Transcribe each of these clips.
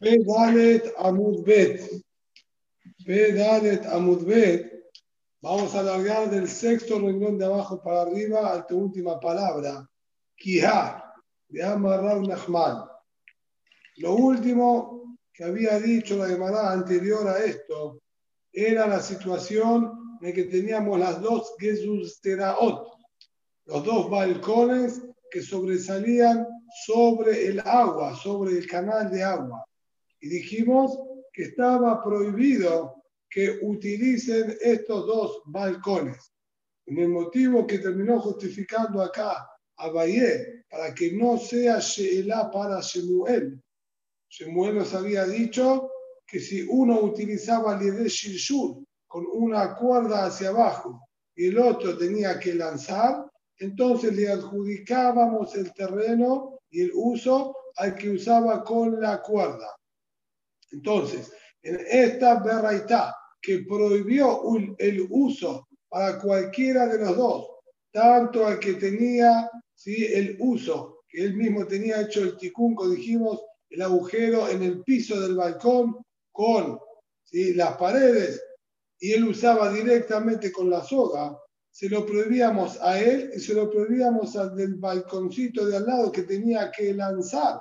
Pedalet Amudbet. Pedalet Amudbet. Vamos a alargar del sexto renglón de abajo para arriba a tu última palabra. Kihá, de Amarrab Nachman. Lo último que había dicho la Gemara anterior a esto era la situación en que teníamos las dos Gezusteraot, los dos balcones que sobresalían sobre el agua, sobre el canal de agua y dijimos que estaba prohibido que utilicen estos dos balcones. En el motivo que terminó justificando acá a Baye, para que no sea Sheelá para Shemuel. Shemuel nos había dicho que si uno utilizaba el de Shilshur con una cuerda hacia abajo y el otro tenía que lanzar, entonces le adjudicábamos el terreno y el uso al que usaba con la cuerda. Entonces, en esta berraitá que prohibió el uso para cualquiera de los dos, tanto al que tenía ¿sí? el uso, que él mismo tenía hecho el ticunco, dijimos, el agujero en el piso del balcón con ¿sí? las paredes, y él usaba directamente con la soga, se lo prohibíamos a él y se lo prohibíamos al del balconcito de al lado que tenía que lanzar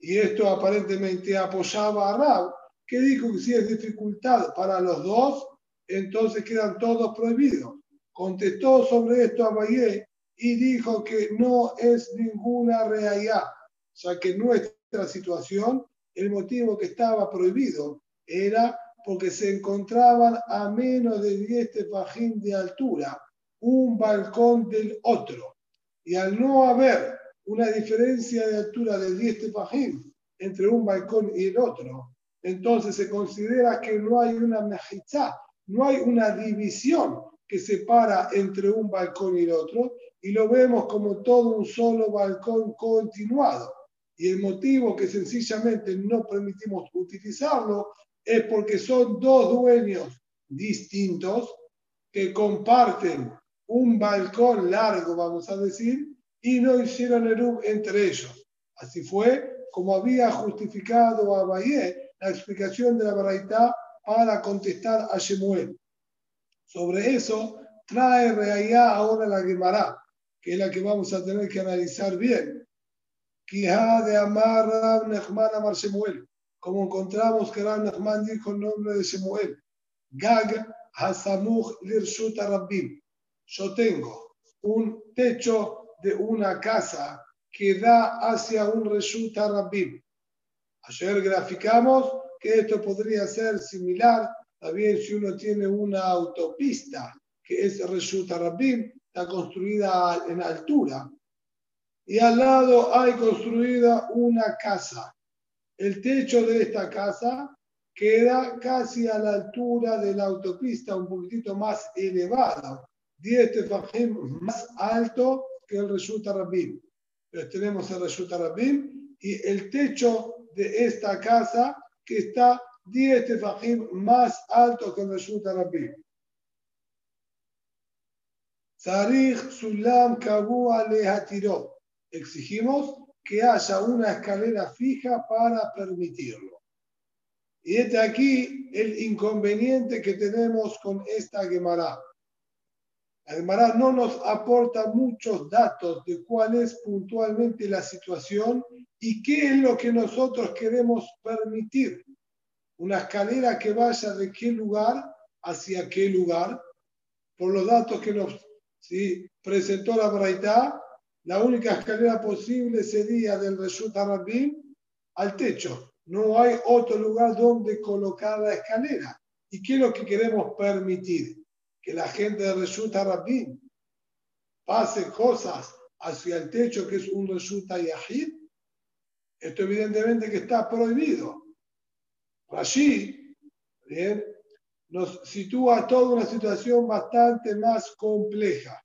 y esto aparentemente apoyaba a Rab, que dijo que si es dificultad para los dos, entonces quedan todos prohibidos. Contestó sobre esto a Valle y dijo que no es ninguna realidad, sea que nuestra situación, el motivo que estaba prohibido era porque se encontraban a menos de 10 tefajín de altura, un balcón del otro. Y al no haber una diferencia de altura de 10 tefajim entre un balcón y el otro, entonces se considera que no hay una mejizá, no hay una división que separa entre un balcón y el otro, y lo vemos como todo un solo balcón continuado. Y el motivo que sencillamente no permitimos utilizarlo es porque son dos dueños distintos que comparten un balcón largo, vamos a decir, y no hicieron Eruv entre ellos. Así fue como había justificado a Bayé la explicación de la Baraitá para contestar a Shemuel. Sobre eso trae Reayá ahora la Gemara, que es la que vamos a tener que analizar bien. Quijá de Amar Rab Nechman Amar Shemuel, como encontramos que Rab Nechman dijo el nombre de Shemuel. Gag Hasamuch Lirshuta Rabbim. Yo tengo un techo de una casa que da hacia un resulta Rabbim. Ayer graficamos que esto podría ser similar, también si uno tiene una autopista que es resulta Rabbim, está construida en altura. Y al lado hay construida una casa. El techo de esta casa queda casi a la altura de la autopista, un poquitito más elevado, 10 tefajim más alto el resulta Rabim. Entonces tenemos el resulta Rabim y el techo de esta casa que está 10 tefajim más alto que el resulta Rabim. Sarich Sulam Kabua Lehatiró. Exigimos que haya una escalera fija para permitirlo. Y este aquí el inconveniente que tenemos con esta Gemara. La no nos aporta muchos datos de cuál es puntualmente la situación y qué es lo que nosotros queremos permitir. Una escalera que vaya de qué lugar hacia qué lugar. Por los datos que nos presentó la Braitá, la única escalera posible sería del Reshut Arabim al techo. No hay otro lugar donde colocar la escalera. ¿Y qué es lo que queremos permitir? Que la gente de Resulta Rabin pase cosas hacia el techo que es un Resulta Yahid, esto evidentemente que está prohibido. Rashi bien, nos sitúa toda una situación bastante más compleja.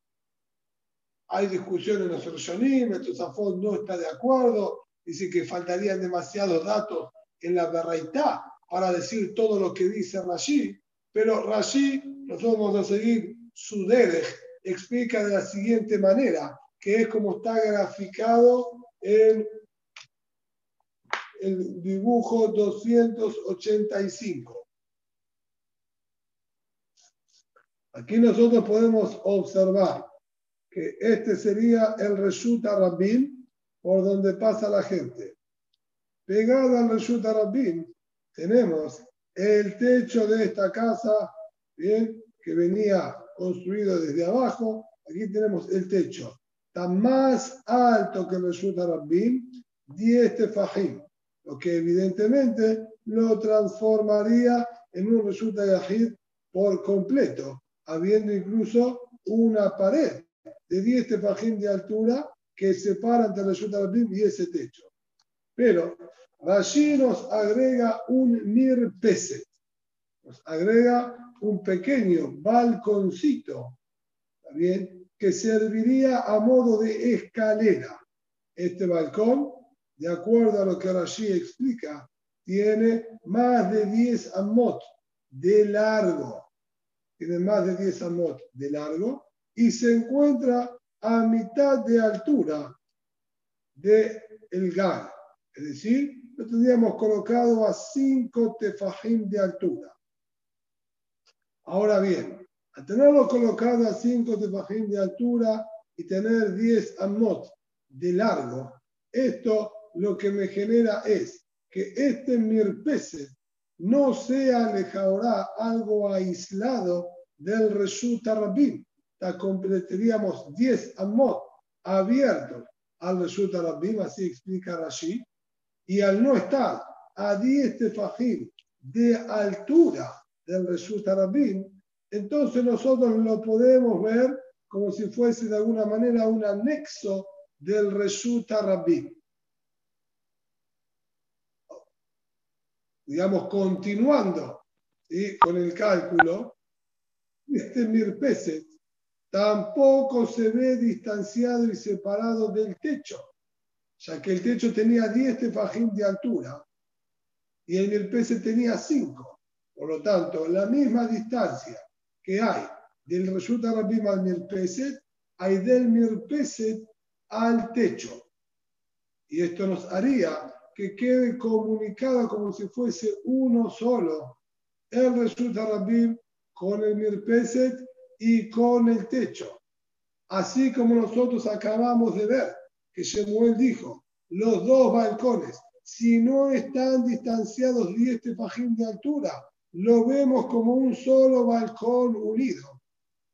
Hay discusiones en los Rishonim, el Tosafot no está de acuerdo, dice que faltarían demasiados datos en la Berraitá para decir todo lo que dice Rashi, pero Rashi nosotros vamos a seguir su derech, explica de la siguiente manera, que es como está graficado en, el dibujo 285. Aquí nosotros podemos observar que este sería el Reshut Rabbin por donde pasa la gente. Pegado al Reshut Rabbin tenemos el techo de esta casa, bien, que venía construido desde abajo. Aquí tenemos el techo. Está más alto que Reshut Rabbin, 10 tefajim, lo que evidentemente lo transformaría en un Reshut Yahid por completo habiendo incluso una pared de 10 tefajim de altura que separa entre el Rabim y ese techo. Pero Rashi nos agrega un mirpeset, nos agrega un pequeño balconcito, bien? que serviría a modo de escalera. Este balcón, de acuerdo a lo que Rashi explica, tiene más de 10 amot de largo tiene más de 10 amot de largo y se encuentra a mitad de altura del el gar. Es decir, lo tendríamos colocado a 5 tefajim de altura. Ahora bien, al tenerlo colocado a 5 tefajim de altura y tener 10 amot de largo, esto lo que me genera es que este mirpese no sea ahora algo aislado del Reshut Rabbim. Tendríamos 10 amot abiertos al Reshut Rabbim, así explica Rashi, y al no estar a 10 tefajim de altura del Reshut entonces nosotros lo podemos ver como si fuese de alguna manera un anexo del Reshut Rabbim. digamos, continuando con el cálculo, este Mirpeset tampoco se ve distanciado y separado del techo, ya que el techo tenía 10 tefajim de altura y el Mirpeset tenía 5. Por lo tanto, la misma distancia que hay del resulta Rabim al Mirpeset, hay del Mirpeset al techo. Y esto nos haría que quede comunicado como si fuese uno solo el resulta Rabim con el Mirpeset y con el techo. Así como nosotros acabamos de ver que Shemuel dijo, los dos balcones, si no están distanciados 10 tefajín de altura, lo vemos como un solo balcón unido.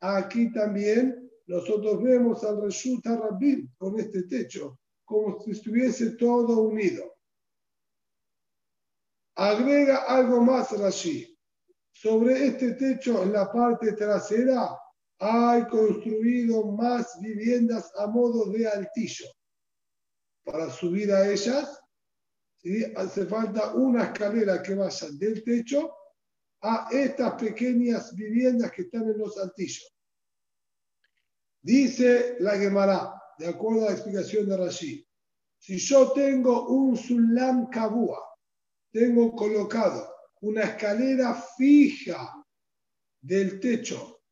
Aquí también nosotros vemos al Reshuta Rabin con este techo, como si estuviese todo unido. Agrega algo más Rashi. Sobre este techo, en la parte trasera, hay construido más viviendas a modo de altillo. Para subir a ellas, hace falta una escalera que vaya del techo a estas pequeñas viviendas que están en los altillos. Dice la Gemara, de acuerdo a la explicación de Rashi, si yo tengo un Sulam Kabua, tengo colocado una escalera fija del techo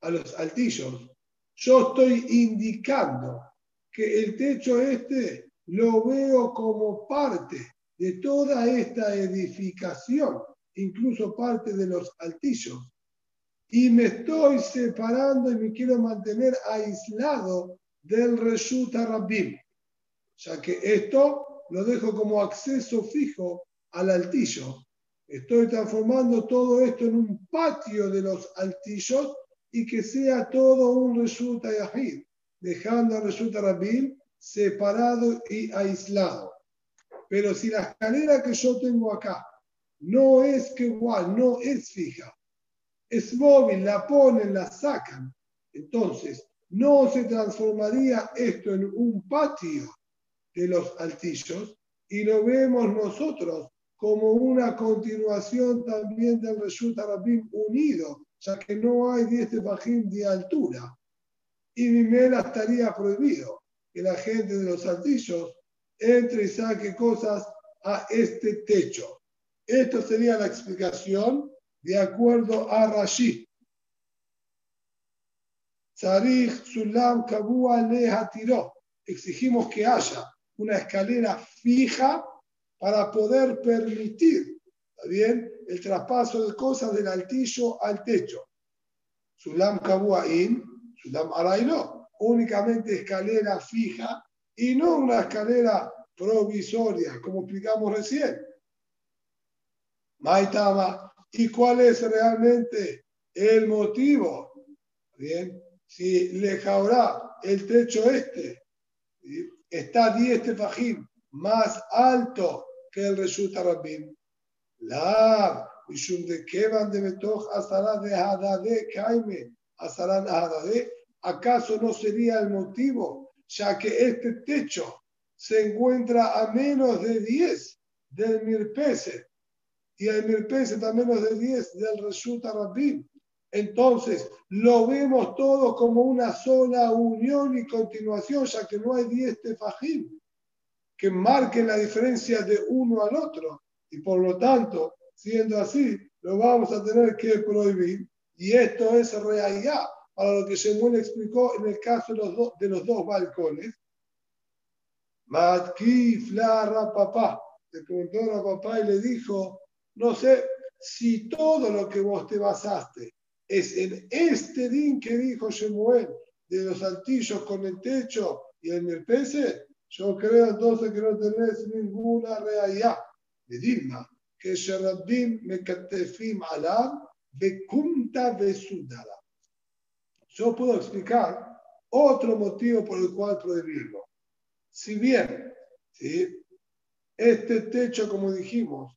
a los altillos, yo estoy indicando que el techo este lo veo como parte de toda esta edificación, incluso parte de los altillos, y me estoy separando y me quiero mantener aislado del Reshuta Rabbim, ya que esto lo dejo como acceso fijo al altillo. Estoy transformando todo esto en un patio de los altillos y que sea todo un resulta yahid, dejando al resulta rabim separado y aislado. Pero si la escalera que yo tengo acá no es que igual, no es fija, es móvil, la ponen, la sacan, entonces no se transformaría esto en un patio de los altillos y lo vemos nosotros como una continuación también del Reshut Arabim unido, ya que no hay 10 tefajim de altura. Y Mimela estaría prohibido que la gente de los altillos entre y saque cosas a este techo. Esto sería la explicación de acuerdo a Rashi. Sarich Sulam Kabua Tiró. Exigimos que haya una escalera fija para poder permitir, ¿está bien?, el traspaso de cosas del altillo al techo. Sulam Kabuain, Sulam Araino, únicamente escalera fija y no una escalera provisoria, como explicamos recién. Maitama, ¿y cuál es realmente el motivo? Bien, si le jaurá el techo este está 10 tefajim más alto que el resulta Rabbim. La, y de que van de Betoch hasta de Hadade, Kaime, ¿acaso no sería el motivo, ya que este techo se encuentra a menos de 10 del Mirpese y el Mirpese a menos de 10 del resulta Rabbim? Entonces, lo vemos todo como una sola unión y continuación, ya que no hay 10 tefajim que marquen la diferencia de uno al otro. Y por lo tanto, siendo así, lo vamos a tener que prohibir. Y esto es realidad para lo que Shemuel explicó en el caso de los, dos, de los dos balcones. Matkif la papá. Le preguntó a papá y le dijo, no sé si todo lo que vos te basaste es en este din que dijo Shemuel de los altillos con el techo y el mirpese, yo creo entonces que no tenés ninguna realidad. De Dilma, que Sherabim Mekatefim Alam Bekunta Besudara. Yo puedo explicar otro motivo por el cual prohibirlo. Si bien este techo, como dijimos,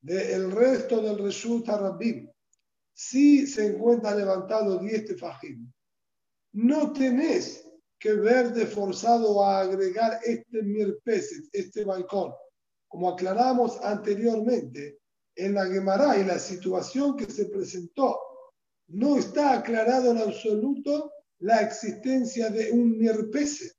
del resto del Reshut Rabim si se encuentra levantado 10 tefajim, no tenés que verte forzado a agregar este mirpeset, este balcón. Como aclaramos anteriormente, en la Gemara y la situación que se presentó, no está aclarado en absoluto la existencia de un mirpeset.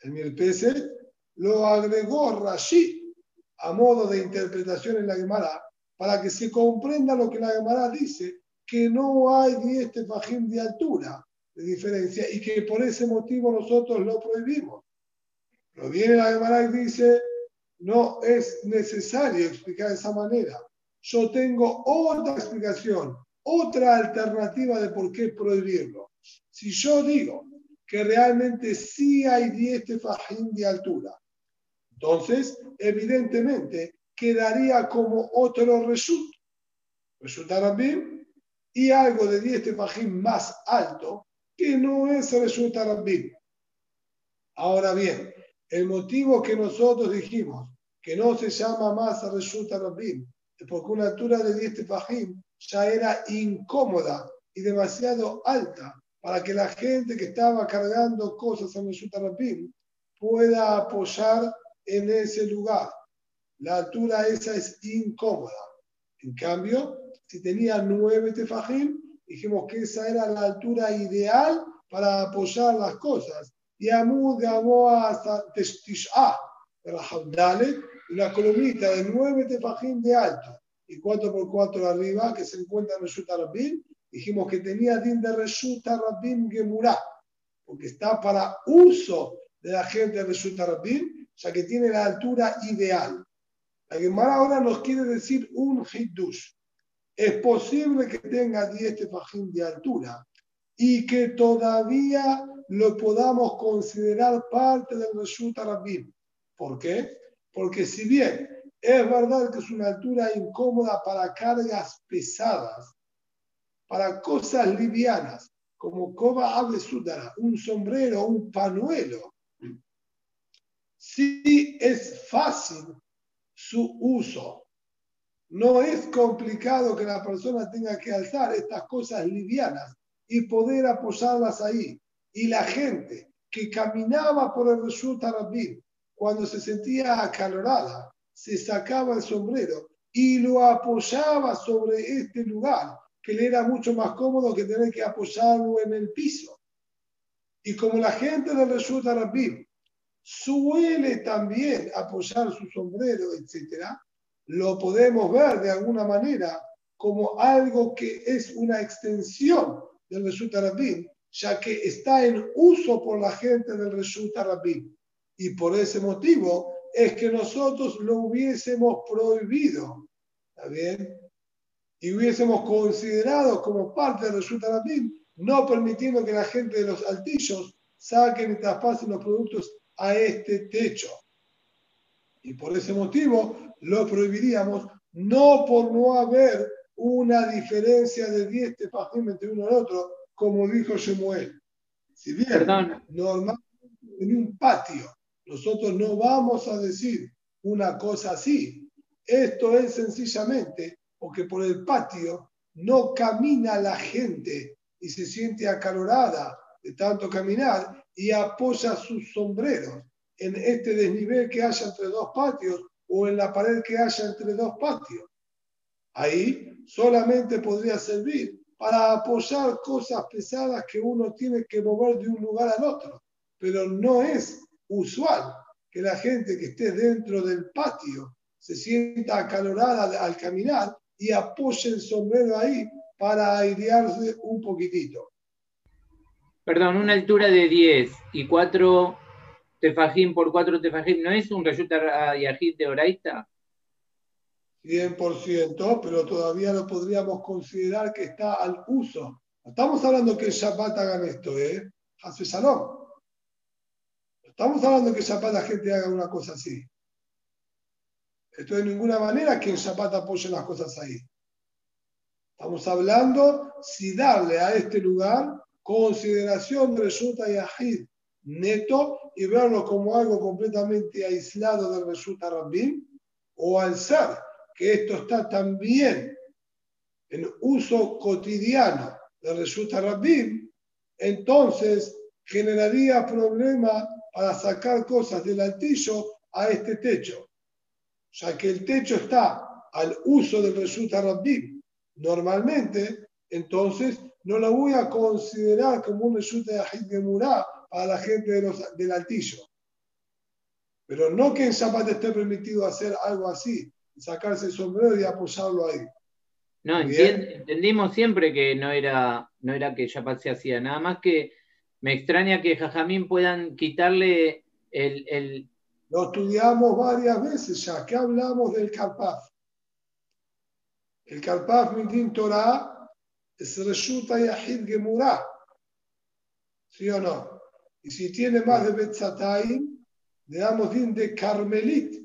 El mirpeset lo agregó Rashi a modo de interpretación en la Gemara para que se comprenda lo que la Gemara dice, que no hay 10 tefajim de altura de diferencia y que por ese motivo nosotros lo prohibimos. Pero viene la Gemara y dice, no es necesario explicar de esa manera. Yo tengo otra explicación, otra alternativa de por qué prohibirlo. Si yo digo que realmente sí hay 10 tefajim de altura, entonces, evidentemente, quedaría como otro resultado. Resulta bien y algo de 10 tefajim más alto que no es resulta bien. Ahora bien, el motivo que nosotros dijimos que no se llama más bien es porque una altura de 10 tefajim ya era incómoda y demasiado alta para que la gente que estaba cargando cosas en resulta bien pueda apoyar en ese lugar la altura esa es incómoda. En cambio, si tenía nueve tefajim, dijimos que esa era la altura ideal para apoyar las cosas. Y Amud Gamoa hasta Testish'a, la una columnita de nueve tefajim de alto y cuatro por cuatro arriba, que se encuentra en Reshut Rabin, dijimos que tenía din de Reshut Rabin Gemurá, porque está para uso de la gente de Reshut Rabin, ya que tiene la altura ideal. La Gemara ahora nos quiere decir un hidush. Es posible que tenga 10 tefajim de altura y que todavía lo podamos considerar parte del Reshut Arabim. ¿Por qué? Porque si bien es verdad que es una altura incómoda para cargas pesadas, para cosas livianas, como Koba Ave Sudara, un sombrero, un panuelo, sí es fácil su uso. No es complicado que la persona tenga que alzar estas cosas livianas y poder apoyarlas ahí. Y la gente que caminaba por el Reshut Arabim, cuando se sentía acalorada, se sacaba el sombrero y lo apoyaba sobre este lugar, que le era mucho más cómodo que tener que apoyarlo en el piso. Y como la gente del Reshut Arabim suele también apoyar su sombrero, etc., lo podemos ver de alguna manera como algo que es una extensión del Reshut Arabim, ya que está en uso por la gente del Reshut Arabim. Y por ese motivo es que nosotros lo hubiésemos prohibido, ¿está bien? Y hubiésemos considerado como parte del Reshut Rabim, no permitiendo que la gente de los altillos saquen y traspasen los productos a este techo. Y por ese motivo lo prohibiríamos, no por no haber una diferencia de 10 tefajim entre uno y otro, como dijo Shemuel. Si bien normalmente en un patio nosotros no vamos a decir una cosa así, esto es sencillamente porque por el patio no camina la gente y se siente acalorada de tanto caminar y apoya sus sombreros en este desnivel que haya entre dos patios o en la pared que haya entre dos patios. Ahí solamente podría servir para apoyar cosas pesadas que uno tiene que mover de un lugar al otro. Pero no es usual que la gente que esté dentro del patio se sienta acalorada al caminar y apoye el sombrero ahí para airearse un poquitito. Perdón, una altura de 10 y 4 tefajín por 4 tefajín, ¿no es un reyuta yajid de Oraita? 100%, pero todavía no podríamos considerar que está al uso. estamos hablando que el Shabbat hagan esto, ¿eh? Hace Shalom. Estamos hablando que el Shabbat la gente haga una cosa así. Esto de ninguna manera que en Shabbat apoye las cosas ahí. Estamos hablando si darle a este lugar consideración de Resulta Yahid neto y verlo como algo completamente aislado del Resulta Rabbim o al ser que esto está también en uso cotidiano del Resulta Rabbim, entonces generaría problema para sacar cosas del altillo a este techo, ya que el techo está al uso del Resulta Rabbim normalmente, entonces no lo voy a considerar como un resulta de Gemurá para la gente de los, del altillo. Pero no que en Shabbat esté permitido hacer algo así, sacarse el sombrero y apoyarlo ahí. No, entendimos siempre que no era, no era que Shabbat se hacía, nada más que me extraña que Jajamín puedan quitarle el, el... Lo estudiamos varias veces ya, que hablamos del Karpaf. El Karpaf Midin Torah es Reshuta Yahid Gemurah. ¿Sí o no? Y si tiene más de Betzatayim, le damos din de Carmelit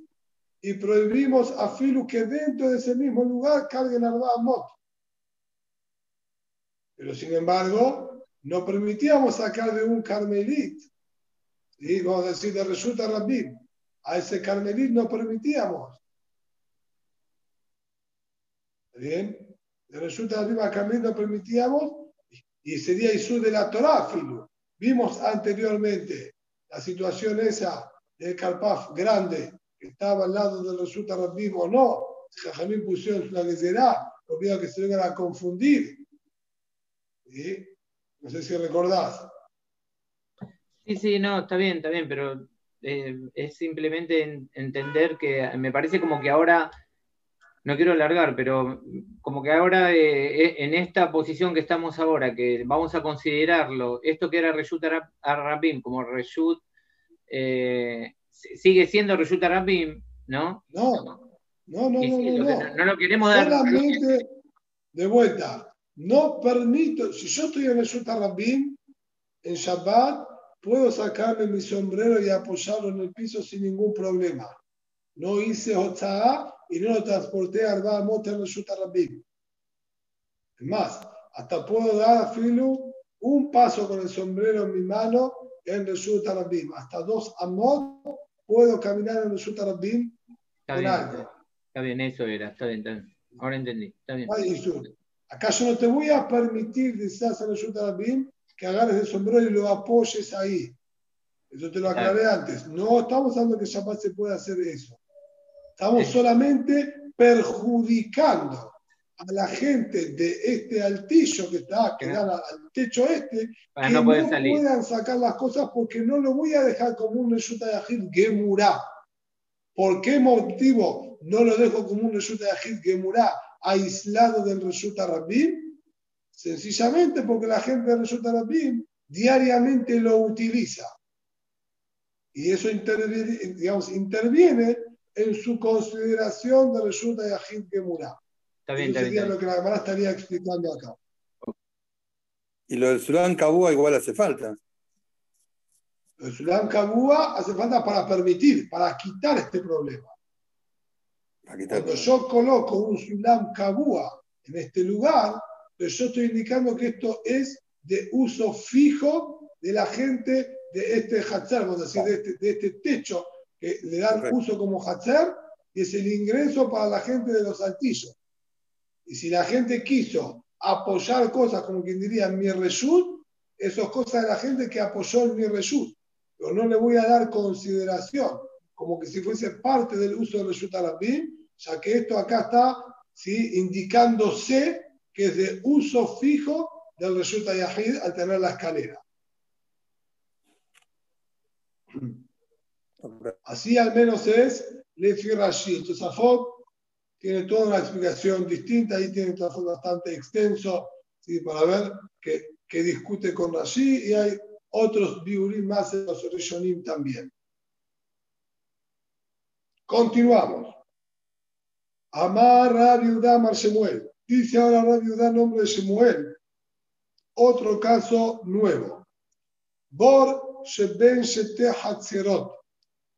y prohibimos a Filu que dentro de ese mismo lugar carguen Arba Mot. Pero sin embargo, no permitíamos sacar de un Carmelit, y vamos a decir de Resulta Rabbim, a ese Carmelit no permitíamos. Bien, de Resulta Rabbim a Carmelit no permitíamos y sería Isú de la Torah, Filu. Vimos anteriormente la situación esa del Carpaf grande que estaba al lado del Resulta Rabbim o no. Jajamín pusieron una será, lo pido que se vengan a confundir. No sé si recordás. Sí, sí, no, está bien, está bien, pero eh, es simplemente entender que me parece como que ahora no quiero alargar, pero como que ahora eh, eh, en esta posición que estamos ahora, que vamos a considerarlo, esto que era Reshut Arabim como Reshut, eh, sigue siendo Reshut Arabim, ¿no? No, no, no, no, no, no, lo queremos dar. Solamente, de vuelta, no permito, si yo estoy en Reshut Arabim, en Shabbat, puedo sacarme mi sombrero y apoyarlo en el piso sin ningún problema. No hice Hotzah y no lo transporté a Arba Mota en Reshut Rabim. Es más, hasta puedo dar a Filu un paso con el sombrero en mi mano en Reshut Rabim. Hasta dos amot puedo caminar en Reshut Rabim con algo. Está bien, eso era, está bien, está bien. Ahora entendí. Está bien. ¿Acaso no te voy a permitir, decías Reshut Rabim, que agarres el sombrero y lo apoyes ahí? Eso te lo aclaré antes. No estamos hablando que Shabbat se puede hacer eso. Estamos solamente perjudicando a la gente de este altillo que está, que da al techo este, que no, puedan sacar las cosas porque no lo voy a dejar como un Reshuta Yahid Gemurá. ¿Por qué motivo no lo dejo como un Reshuta Yahid Gemurá aislado del Reshuta Rabbim? Sencillamente porque la gente del Reshuta Rabbim diariamente lo utiliza. Y eso interviene, digamos, interviene en su consideración de resulta Yahid Gemurah. Está bien, Eso está bien. sería está lo que la Gemara estaría explicando acá. Y lo del Sulam Kabua igual hace falta. El Sulam Kabua hace falta para permitir, para quitar este problema. Cuando yo coloco un Sulam Kabua en este lugar, pues yo estoy indicando que esto es de uso fijo de la gente de este Hatzer, vamos a decir, de este, de este techo que le dan Correcto. uso como Hatzer, y es el ingreso para la gente de los altillos. Y si la gente quiso apoyar cosas, como quien diría, mi reshut, eso es cosa de la gente que apoyó el mi reshut. Pero no le voy a dar consideración, como que si fuese parte del uso del reshut arabim, ya que esto acá está ¿sí? indicándose que es de uso fijo del reshut yahid al tener la escalera. Así al menos es Lefi Rashi. El Tosafot tiene toda una explicación distinta, ahí tiene un Tosafot bastante extenso ¿sí? para ver que, que discute con Rashi y hay otros biurim más en los Rishonim también. Continuamos. Amar Rabbi Udá Mar Shemuel. Dice ahora Rabbi Udá nombre de Shemuel. Otro caso nuevo. Bor Sheben Shete Hatzerot.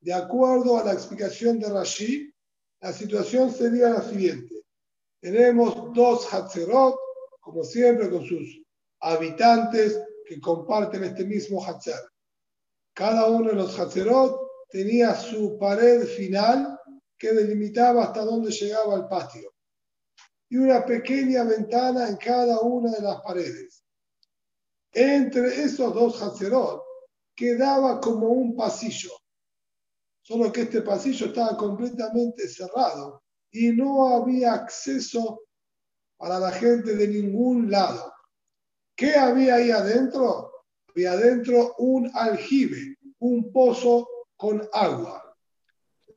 De acuerdo a la explicación de Rashi, la situación sería la siguiente. Tenemos dos Hatzerot, como siempre, con sus habitantes que comparten este mismo Hatzer. Cada uno de los Hatzerot tenía su pared final que delimitaba hasta dónde llegaba el patio. Y una pequeña ventana en cada una de las paredes. Entre esos dos Hatzerot quedaba como un pasillo solo que este pasillo estaba completamente cerrado y no había acceso para la gente de ningún lado. ¿Qué había ahí adentro? Había adentro un aljibe, un pozo con agua.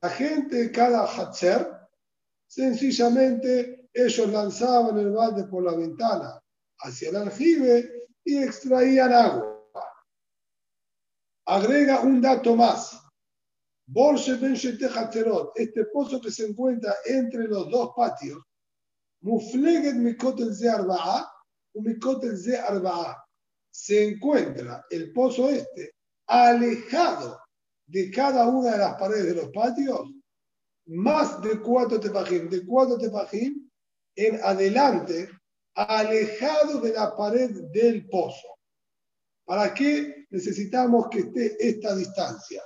La gente de cada Hatzer, sencillamente ellos lanzaban el balde por la ventana hacia el aljibe y extraían agua. Agrega un dato más. Este pozo que se encuentra entre los dos patios, Mufleget Mikotel Ze Arba'a, u Mikotel se encuentra el pozo este alejado de cada una de las paredes de los patios, más de cuatro tefajim, de cuatro tefajim en adelante, alejado de la pared del pozo. ¿Para qué necesitamos que esté esta distancia?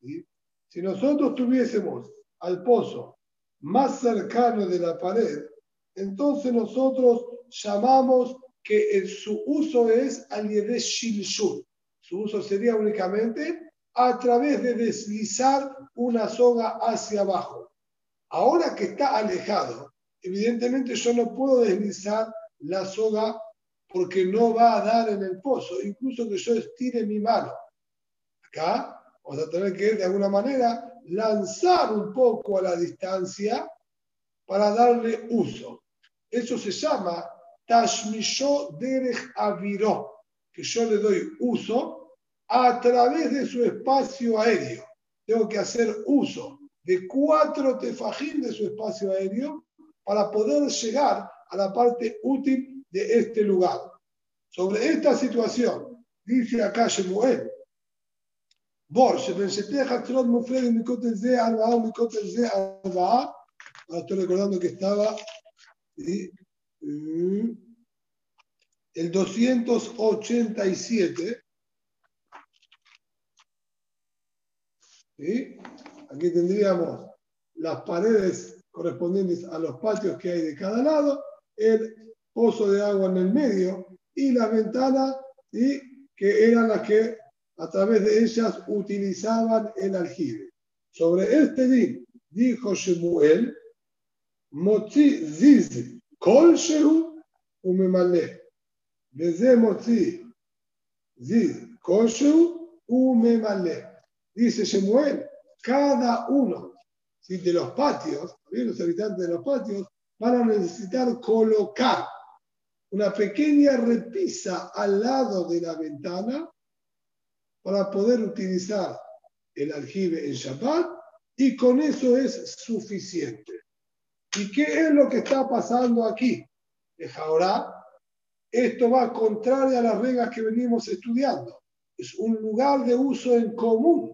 Si nosotros tuviésemos al pozo más cercano de la pared, entonces nosotros llamamos que su uso es al de shilshul. Su uso sería únicamente a través de deslizar una soga hacia abajo. Ahora que está alejado, evidentemente yo no puedo deslizar la soga porque no va a dar en el pozo, incluso que yo estire mi mano. Acá vamos a tener que, de alguna manera, lanzar un poco a la distancia para darle uso. Eso se llama Tashmisho Derech Aviró, que yo le doy uso a través de su espacio aéreo. Tengo que hacer uso de cuatro tefajín de su espacio aéreo para poder llegar a la parte útil de este lugar. Sobre esta situación, dice acá Shemuel, Ahora estoy recordando que estaba ¿sí? Mm. el 287 aquí tendríamos las paredes correspondientes a los patios que hay de cada lado, el pozo de agua en el medio y las ventanas ¿sí? que eran las que a través de ellas utilizaban el aljibe. Sobre este din, dijo Shemuel, Motzi ziz kol shehu umemale. Desde Motzi ziz kol umemale. Dice Shemuel, cada uno de los patios, los habitantes de los patios, van a necesitar colocar una pequeña repisa al lado de la ventana para poder utilizar el aljibe en Shabbat y con eso es suficiente. ¿Y qué es lo que está pasando aquí? ahora, esto va contrario a las reglas que venimos estudiando. Es un lugar de uso en común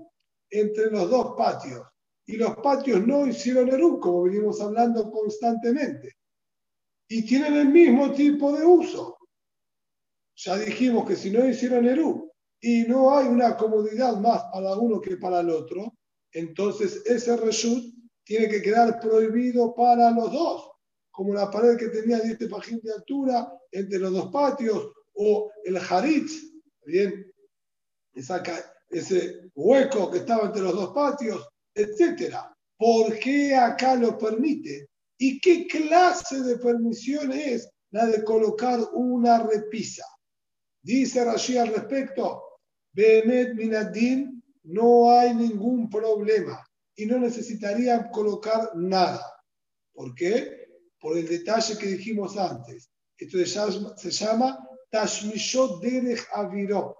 entre los dos patios. Y los patios no hicieron Eru, como venimos hablando constantemente. Y tienen el mismo tipo de uso. Ya dijimos que si no hicieron Eru y no hay una comodidad más para uno que para el otro, entonces ese reshut tiene que quedar prohibido para los dos, como la pared que tenía 10 páginas de altura entre los dos patios o el haritz, bien, ese hueco que estaba entre los dos patios, etc. ¿Por qué acá lo permite? ¿Y qué clase de permisión es la de colocar una repisa? Dice Rashi al respecto, Behemet Minadin, no hay ningún problema y no necesitarían colocar nada. ¿Por qué? Por el detalle que dijimos antes. Esto se llama Tashmishot Derech Aviró.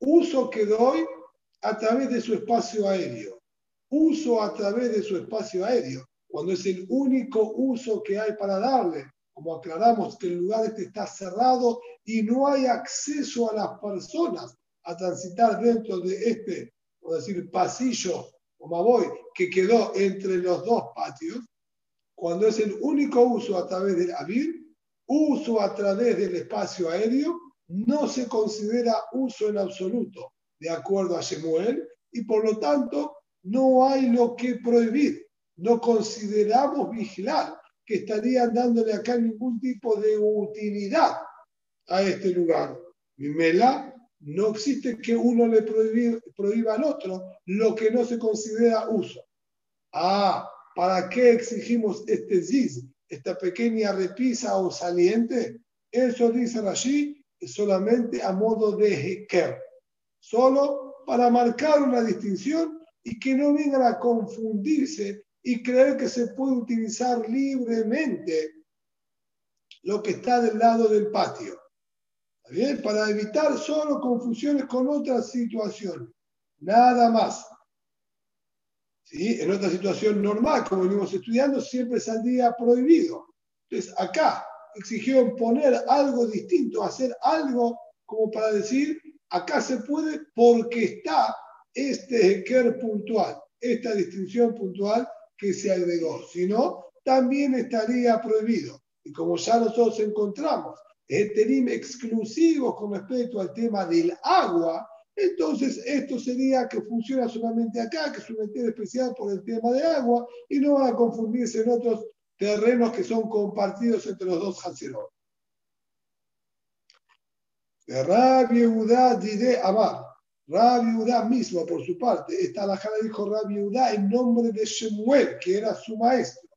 Uso que doy a través de su espacio aéreo. Uso a través de su espacio aéreo. Cuando es el único uso que hay para darle. Como aclaramos que el lugar este está cerrado y no hay acceso a las personas a transitar dentro de este, por decir, pasillo como voy, que quedó entre los dos patios, cuando es el único uso a través del avir, uso a través del espacio aéreo, no se considera uso en absoluto, de acuerdo a Shemuel, y por lo tanto no hay lo que prohibir. No consideramos vigilar que estarían dándole acá ningún tipo de utilidad a este lugar. Mimela, no existe que uno le prohíba, al otro lo que no se considera uso. Ah, ¿para qué exigimos este ziz, esta pequeña repisa o saliente? Eso dice allí solamente a modo de heker, solo para marcar una distinción y que no vengan a confundirse y creer que se puede utilizar libremente lo que está del lado del patio. bien? Para evitar solo confusiones con otras situaciones. Nada más. ¿Sí? En otra situación normal, como venimos estudiando, siempre saldría prohibido. Entonces, acá exigió poner algo distinto, hacer algo como para decir, acá se puede porque está este Eker puntual, esta distinción puntual que se agregó. Si no, también estaría prohibido. Y como ya nosotros encontramos terim exclusivos con respecto al tema del agua, entonces esto sería que funciona solamente acá, que es un especial por el tema de agua, y no va a confundirse en otros terrenos que son compartidos entre los dos Hazerot. Rabbi Yehuda diré Amar. Rabbi Yehuda mismo, por su parte, esta la dijo Rabbi Yehuda en nombre de Shemuel, que era su maestro.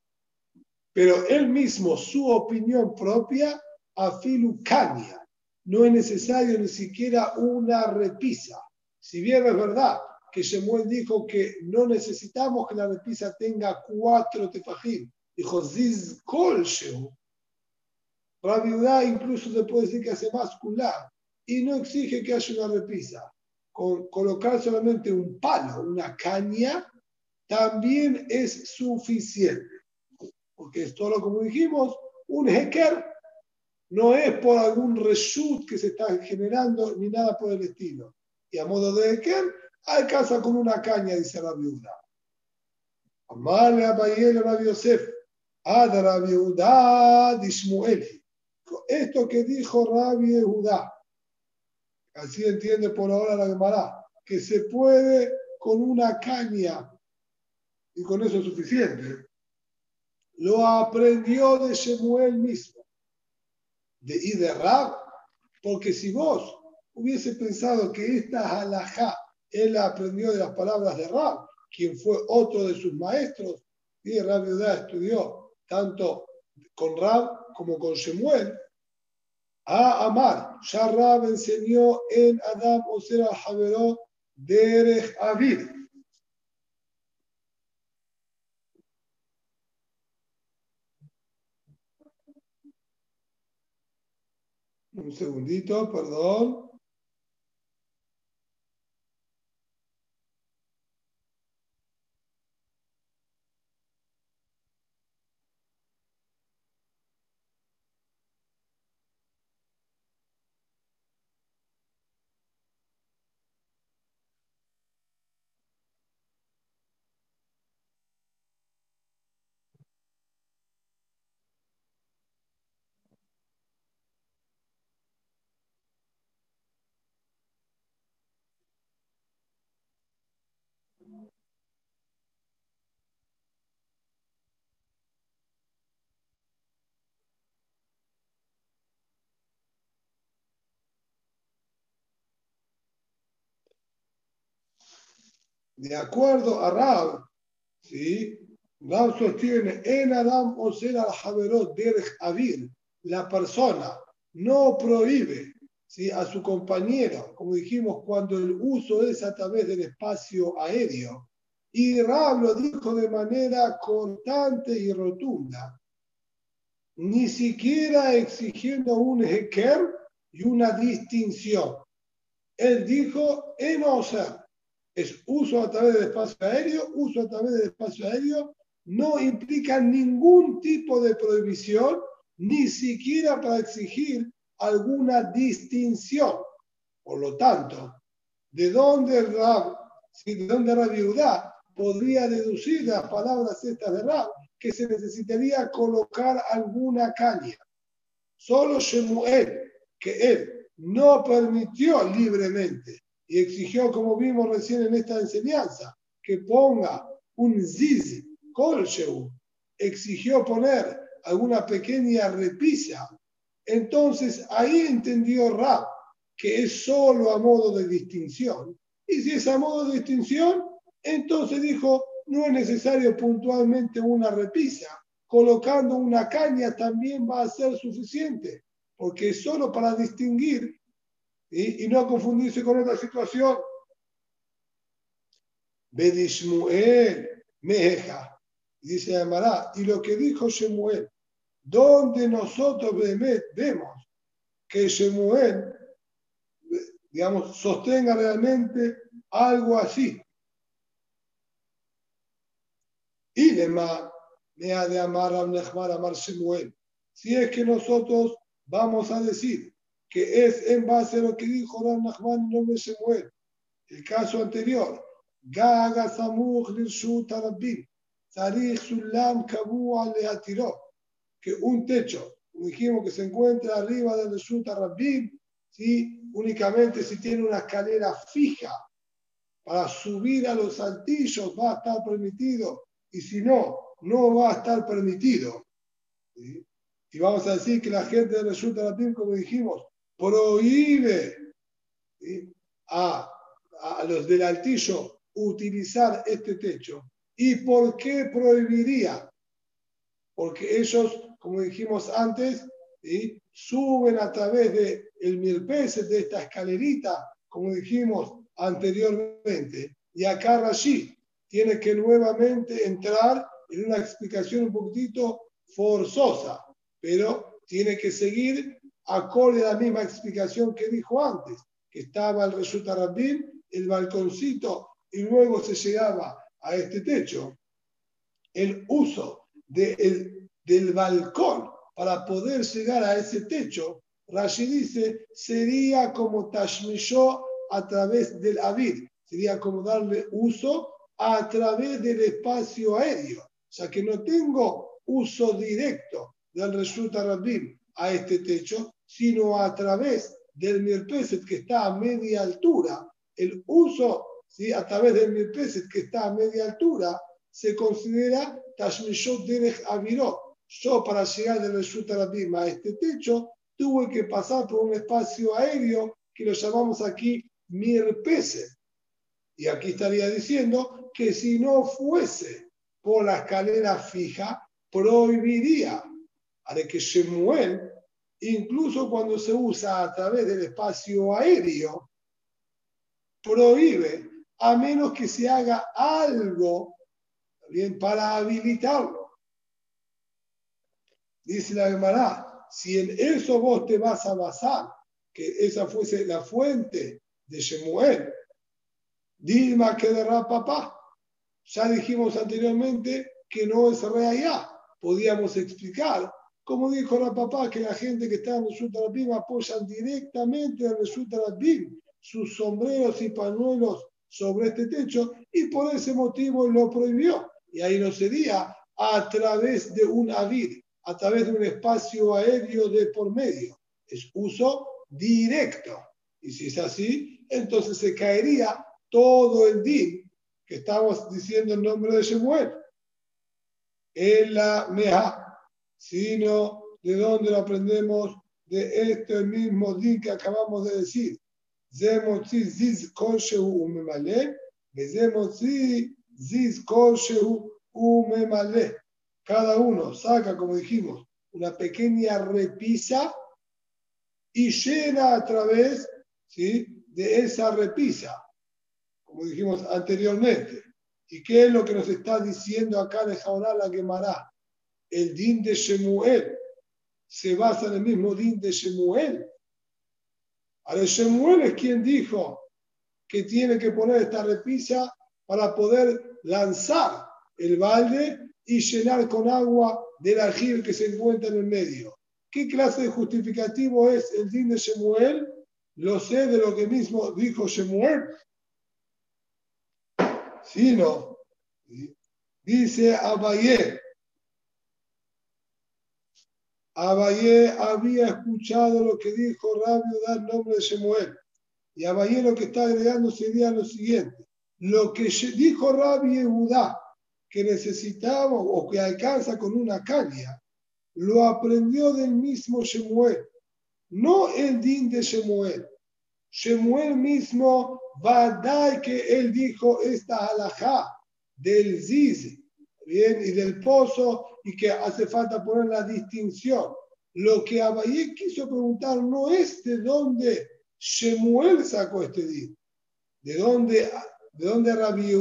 Pero él mismo, su opinión propia, afilu cania. No es necesario ni siquiera una repisa. Si bien es verdad que Shemuel dijo que no necesitamos que la repisa tenga cuatro tefajim, dijo Ziz Kolsheu. Rabbi incluso se puede decir que hace más y no exige que haya una repisa. Con colocar solamente un palo, una caña, también es suficiente. Porque es todo, como dijimos, un heker no es por algún reshoot que se está generando ni nada por el estilo. Y a modo de heker, alcanza con una caña, dice la viuda. Amale a Rabbi Yosef. Ad Rabbi Judá Esto que dijo Rabbi Judá, así entiende por ahora la Gemara, que se puede con una caña. Y con eso es suficiente. Lo aprendió de Shemuel mismo, de y Rab, porque si vos hubiese pensado que esta halajá él aprendió de las palabras de Rab, quien fue otro de sus maestros, y Rabbi Judá estudió tanto con Rab como con Shemuel, a amar. Ya Rab enseñó en Adam Osera Javeró Derech Avid. Un segundito, perdón. De acuerdo a Rab, ¿sí? Rab sostiene, en Adam o al Javerot derech avir, la persona no prohíbe ¿sí? a su compañero, como dijimos, cuando el uso es a través del espacio aéreo. Y Rab lo dijo de manera cortante y rotunda, ni siquiera exigiendo un heker y una distinción. Él dijo, en ser, es uso a través del espacio aéreo, uso a través del espacio aéreo, no implica ningún tipo de prohibición, ni siquiera para exigir alguna distinción. Por lo tanto, ¿de dónde Rab, de dónde Rab podría deducir las palabras estas de Rab? Que se necesitaría colocar alguna caña. Solo Shemuel, que él no permitió libremente y exigió, como vimos recién en esta enseñanza, que ponga un ziz, colcheu, exigió poner alguna pequeña repisa. Entonces ahí entendió Rab que es solo a modo de distinción. Y si es a modo de distinción, entonces dijo, no es necesario puntualmente una repisa. Colocando una caña también va a ser suficiente, porque es solo para distinguir y no confundirse con otra situación. Bedishmuel Meja, dice Amará, y lo que dijo Shemuel, donde nosotros vemos que Shemuel, digamos, sostenga realmente algo así. Y lema me ha de amar a amar Shemuel. Si es que nosotros vamos a decir que es en base a lo que dijo Ram Nachman no me se muere. El caso anterior, Gaga Samuch Lirshut Arabim, Sarich Sulam Kabu Aleatiró, que un techo, dijimos que se encuentra arriba del Lirshut Arabim, ¿sí? únicamente si tiene una escalera fija para subir a los altillos va a estar permitido, y si no, no va a estar permitido. Y vamos a decir que la gente del Lirshut Arabim, como dijimos, prohíbe a, los del altillo utilizar este techo. ¿Y por qué prohibiría? Porque ellos, como dijimos antes, suben a través del el mirpeces de esta escalerita, como dijimos anteriormente. Y acá Rashi tiene que nuevamente entrar en una explicación un poquitito forzosa, pero tiene que seguir acorde a la misma explicación que dijo antes, que estaba el Resulta Rabin, el balconcito, y luego se llegaba a este techo. El uso del balcón para poder llegar a ese techo, Rashi dice, sería como Tashmishó a través del Avid, sería como darle uso a través del espacio aéreo. O sea que no tengo uso directo del Resulta Rabin a este techo, sino a través del mirpeset que está a media altura. El uso ¿sí? a través del mirpeset que está a media altura se considera Tashmishot Derech Avirot. Yo para llegar del Reshut a este techo tuve que pasar por un espacio aéreo que lo llamamos aquí mirpeset. Y aquí estaría diciendo que si no fuese por la escalera fija, prohibiría a que Shemuel incluso cuando se usa a través del espacio aéreo, prohíbe a menos que se haga algo bien para habilitarlo. Dice la Gemara, si en eso vos te vas a basar, que esa fuese la fuente de Shemuel, Dilma que de papá. Ya dijimos anteriormente que no es real. Podíamos explicar como dijo la papá, que la gente que está en el Rabim apoyan directamente en el Rabim sus sombreros y pañuelos sobre este techo y por ese motivo lo prohibió. Y ahí no sería a través de un avid, a través de un espacio aéreo de por medio. Es uso directo. Y si es así, entonces se caería todo el din que estamos diciendo en nombre de Shemuel. En la meja sino de dónde lo aprendemos de este mismo día que acabamos de decir. Cada uno saca, como dijimos, una pequeña repisa y llena a través ¿sí? de esa repisa, como dijimos anteriormente. ¿Y qué es lo que nos está diciendo acá de Jaurá la Gemara? El din de Shemuel se basa en el mismo din de Shemuel. Ahora, Shemuel es quien dijo que tiene que poner esta repisa para poder lanzar el balde y llenar con agua del argil que se encuentra en el medio. ¿Qué clase de justificativo es el din de Shemuel? Lo sé de lo que mismo dijo Shemuel. Sí. Dice Abayé. Abayé había escuchado lo que dijo Rabio dar nombre de Shemuel. Y Abayé lo que está agregando sería lo siguiente. Lo que dijo Rabbi Judá que necesitaba o que alcanza con una caña, lo aprendió del mismo Shemuel, no el din de Shemuel. Shemuel mismo va que él dijo esta halajá del ziz, bien, y del pozo, y que hace falta poner la distinción. Lo que Abayé quiso preguntar no es de dónde Shemuel sacó este din, de dónde, de dónde Rabbi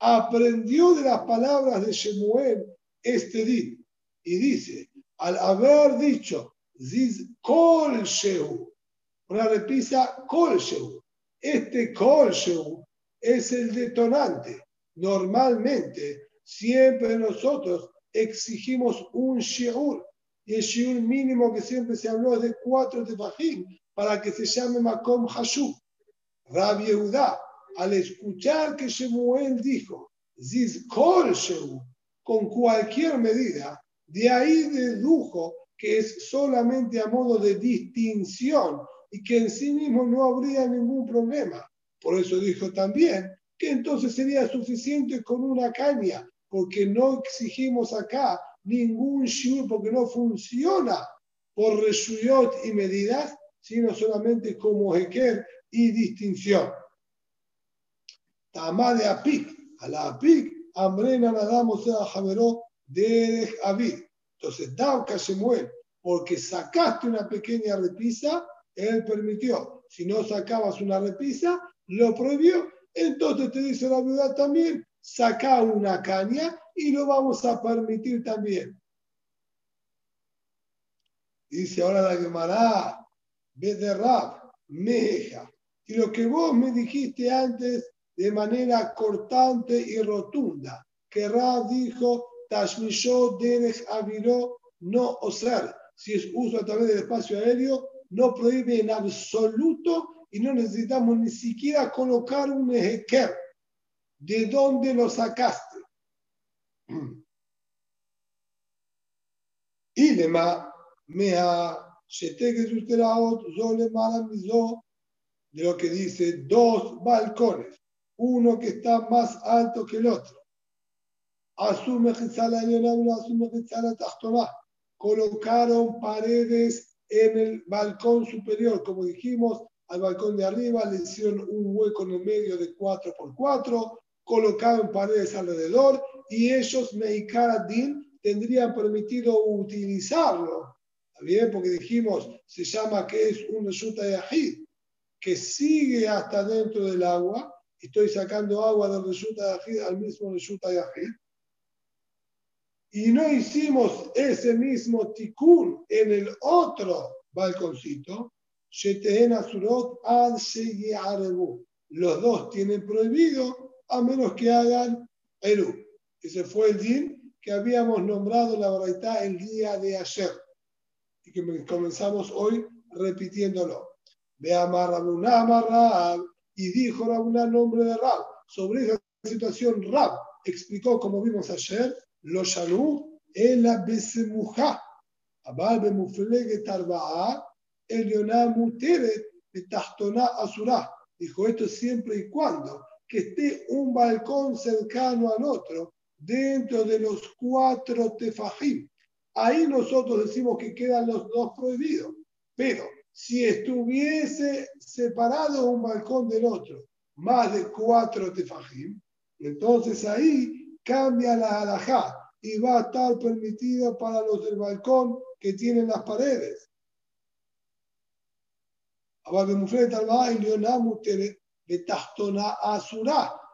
aprendió de las palabras de Shemuel este din. Y dice, al haber dicho, Ziz Kol Shehu, una repisa Kol Shehu. Este Kol Shehu es el detonante. Normalmente, siempre nosotros exigimos un Shiur. Y el Shiur mínimo que siempre se habló es de cuatro tefajim para que se llame Makom Hashu. Rabbi Yehuda al escuchar que Shemuel dijo, Ziz Kol Shehu, con cualquier medida, de ahí dedujo que es solamente a modo de distinción y que en sí mismo no habría ningún problema. Por eso dijo también que entonces sería suficiente con una caña, porque no exigimos acá ningún shiur, porque no funciona por reshuyot y medidas, sino solamente como heker y distinción. Tamá de Apik, a la Apik, Amrena Nadam sea Javeró de Avid. Entonces, Dauka se muere porque sacaste una pequeña repisa, él permitió. Si no sacabas una repisa, lo prohibió. Entonces te dice la viuda también, saca una caña y lo vamos a permitir también. Dice ahora la Gemara, de Rab, Meja. Y lo que vos me dijiste antes de manera cortante y rotunda, que Rab dijo, Tashmisho derech aviró no osar. Si es uso a través del espacio aéreo, no prohíbe en absoluto y no necesitamos ni siquiera colocar un ejequer. ¿De dónde lo sacaste? Y lema, mea, de lo que dice dos balcones uno que está más alto que el otro. Asume asume Colocaron paredes en el balcón superior, como dijimos, al balcón de arriba le hicieron un hueco en el medio de 4 por 4 colocaron paredes alrededor y ellos, Meikaradin, tendrían permitido utilizarlo. ¿Está bien? Porque dijimos, se llama que es un Reshuta Yahid, que sigue hasta dentro del agua estoy sacando agua del Reshuta Yahid al mismo Reshuta Yahid. Y no hicimos ese mismo tikkun en el otro balconcito, los dos tienen prohibido a menos que hagan Eru. Ese fue el din que habíamos nombrado la verdad el día de ayer y que comenzamos hoy repitiéndolo. Ve amarra amarra y dijo Rabuna nombre de Rab. Sobre esa situación, Rab explicó, como vimos ayer, lo shalú el besemuja. Abal bemuflege tarba'a elioná muteret betachtona asura. Dijo esto siempre y cuando que esté un balcón cercano al otro dentro de los cuatro tefajim. Ahí nosotros decimos que quedan los dos prohibidos. Pero si estuviese separado un balcón del otro, más de cuatro tefajim, entonces ahí cambia la alajá y va a estar permitido para los del balcón que tienen las paredes.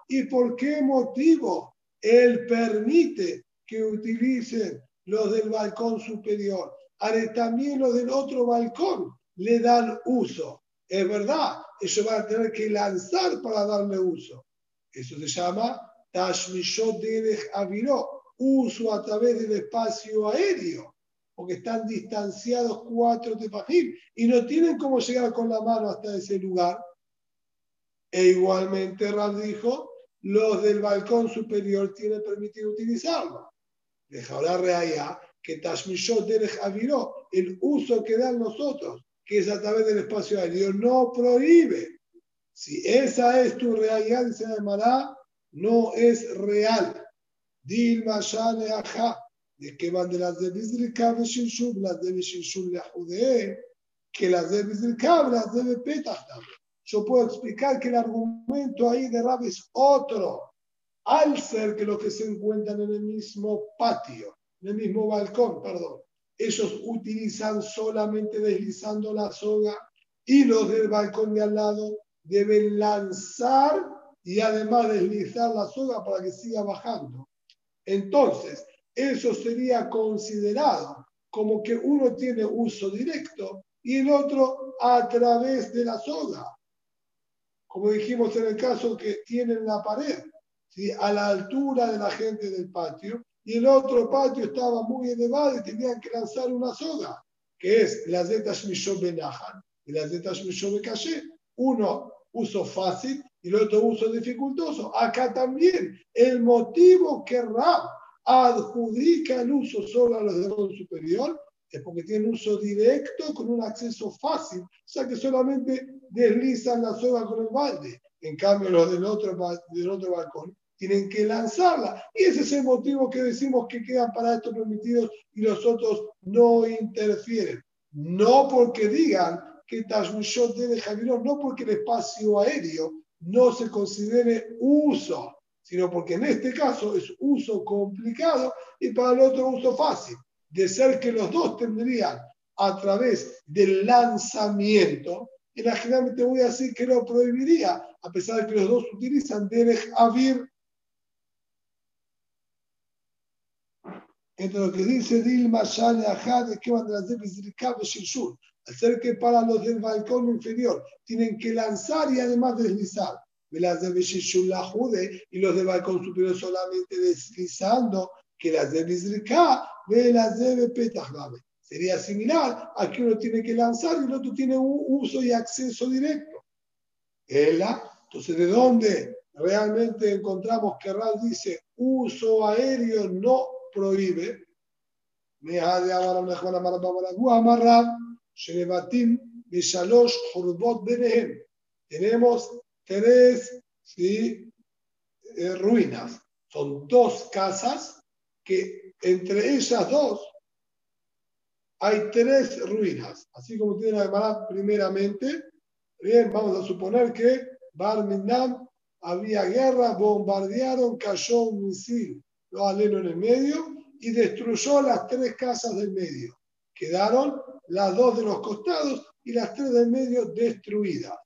¿Y por qué motivo él permite que utilicen los del balcón superior? Ahora también los del otro balcón le dan uso. Es verdad, ellos van a tener que lanzar para darle uso. Eso se llama Tashmishot Derech Aviró, uso a través del espacio aéreo, porque están distanciados cuatro tefajim y no tienen cómo llegar con la mano hasta ese lugar. E igualmente Rab dijo, los del balcón superior tienen permitido utilizarlo. Deja hablar allá que Tashmishot Derech Aviró, el uso que dan nosotros, que es a través del espacio aéreo, no prohíbe. Si esa es tu realidad, dice Mará, no es real. Dilma Shane Aja, de que van de las de Bizrika Beshilshub, las de Beshilshub de Judee, que las de Bizrika, las de Petach Yo puedo explicar que el argumento ahí de Rab es otro, al ser que los que se encuentran en el mismo patio, en el mismo balcón, perdón, ellos utilizan solamente deslizando la soga y los del balcón de al lado deben lanzar y además deslizar la soga para que siga bajando. Entonces, eso sería considerado como que uno tiene uso directo y el otro a través de la soga. Como dijimos en el caso que tienen la pared, ¿sí? a la altura de la gente del patio, y el otro patio estaba muy elevado y tenían que lanzar una soga, que es la Zeta Benahan y la Zeta Caché. Uno uso fácil y el otro uso dificultoso. Acá también el motivo que Rab adjudica el uso solo a los de orden superior es porque tiene uso directo con un acceso fácil, o sea que solamente deslizan la soga con el balde. En cambio, los del otro, del otro balcón tienen que lanzarla. Y ese es el motivo que decimos que quedan para estos permitidos y los otros no interfieren. No porque digan que Tashmishot debe Javirón, no porque el espacio aéreo no se considere uso, sino porque en este caso es uso complicado y para el otro uso fácil. De ser que los dos tendrían a través del lanzamiento, y la generalmente voy a decir que lo prohibiría, a pesar de que los dos utilizan Derech Avir entre lo que dice Dilma Shane Ajad, que van de las al ser que para los del balcón inferior tienen que lanzar y además deslizar. Las de la Jude y los del balcón superior solamente deslizando, que las de Bizrika ve las de Petah Sería similar a que uno tiene que lanzar y el otro tiene un uso y acceso directo. Entonces, ¿de dónde realmente encontramos que Ral dice uso aéreo no prohíbe, tenemos tres ¿sí? Eh, ruinas. Son dos casas que entre ellas dos hay tres ruinas. Así como tiene la primeramente. Bien, vamos a suponer que Bar había guerra, bombardearon, cayó un misil lo aleno en el medio y destruyó las tres casas del medio. Quedaron las dos de los costados y las tres del medio destruidas.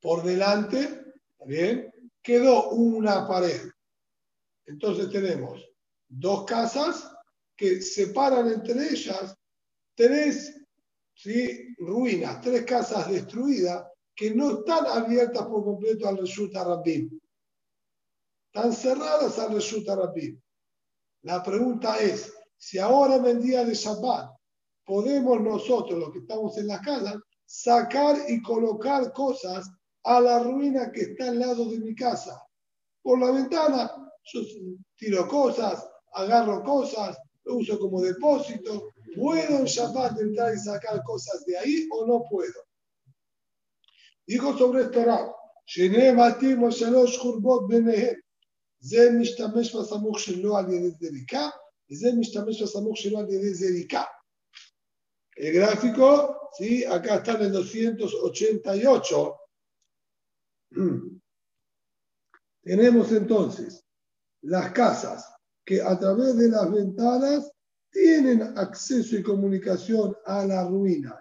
Por delante, bien, quedó una pared. Entonces tenemos dos casas que separan entre ellas tres ruinas, tres casas destruidas que no están abiertas por completo al resulta Rabim están cerradas al resulta Rapid. La pregunta es, si ahora en el día de Shabbat podemos nosotros, los que estamos en la casa, sacar y colocar cosas a la ruina que está al lado de mi casa. Por la ventana, yo tiro cosas, agarro cosas, lo uso como depósito. ¿Puedo en Shabbat entrar y sacar cosas de ahí o no puedo? Dijo sobre esto Rab, זה משתמש בסמוך שלו על ידי זריקה, וזה משתמש בסמוך שלו על ידי זריקה. El gráfico, ¿sí? acá está en el 288, Tenemos entonces las casas que a través de las ventanas tienen acceso y comunicación a la ruina.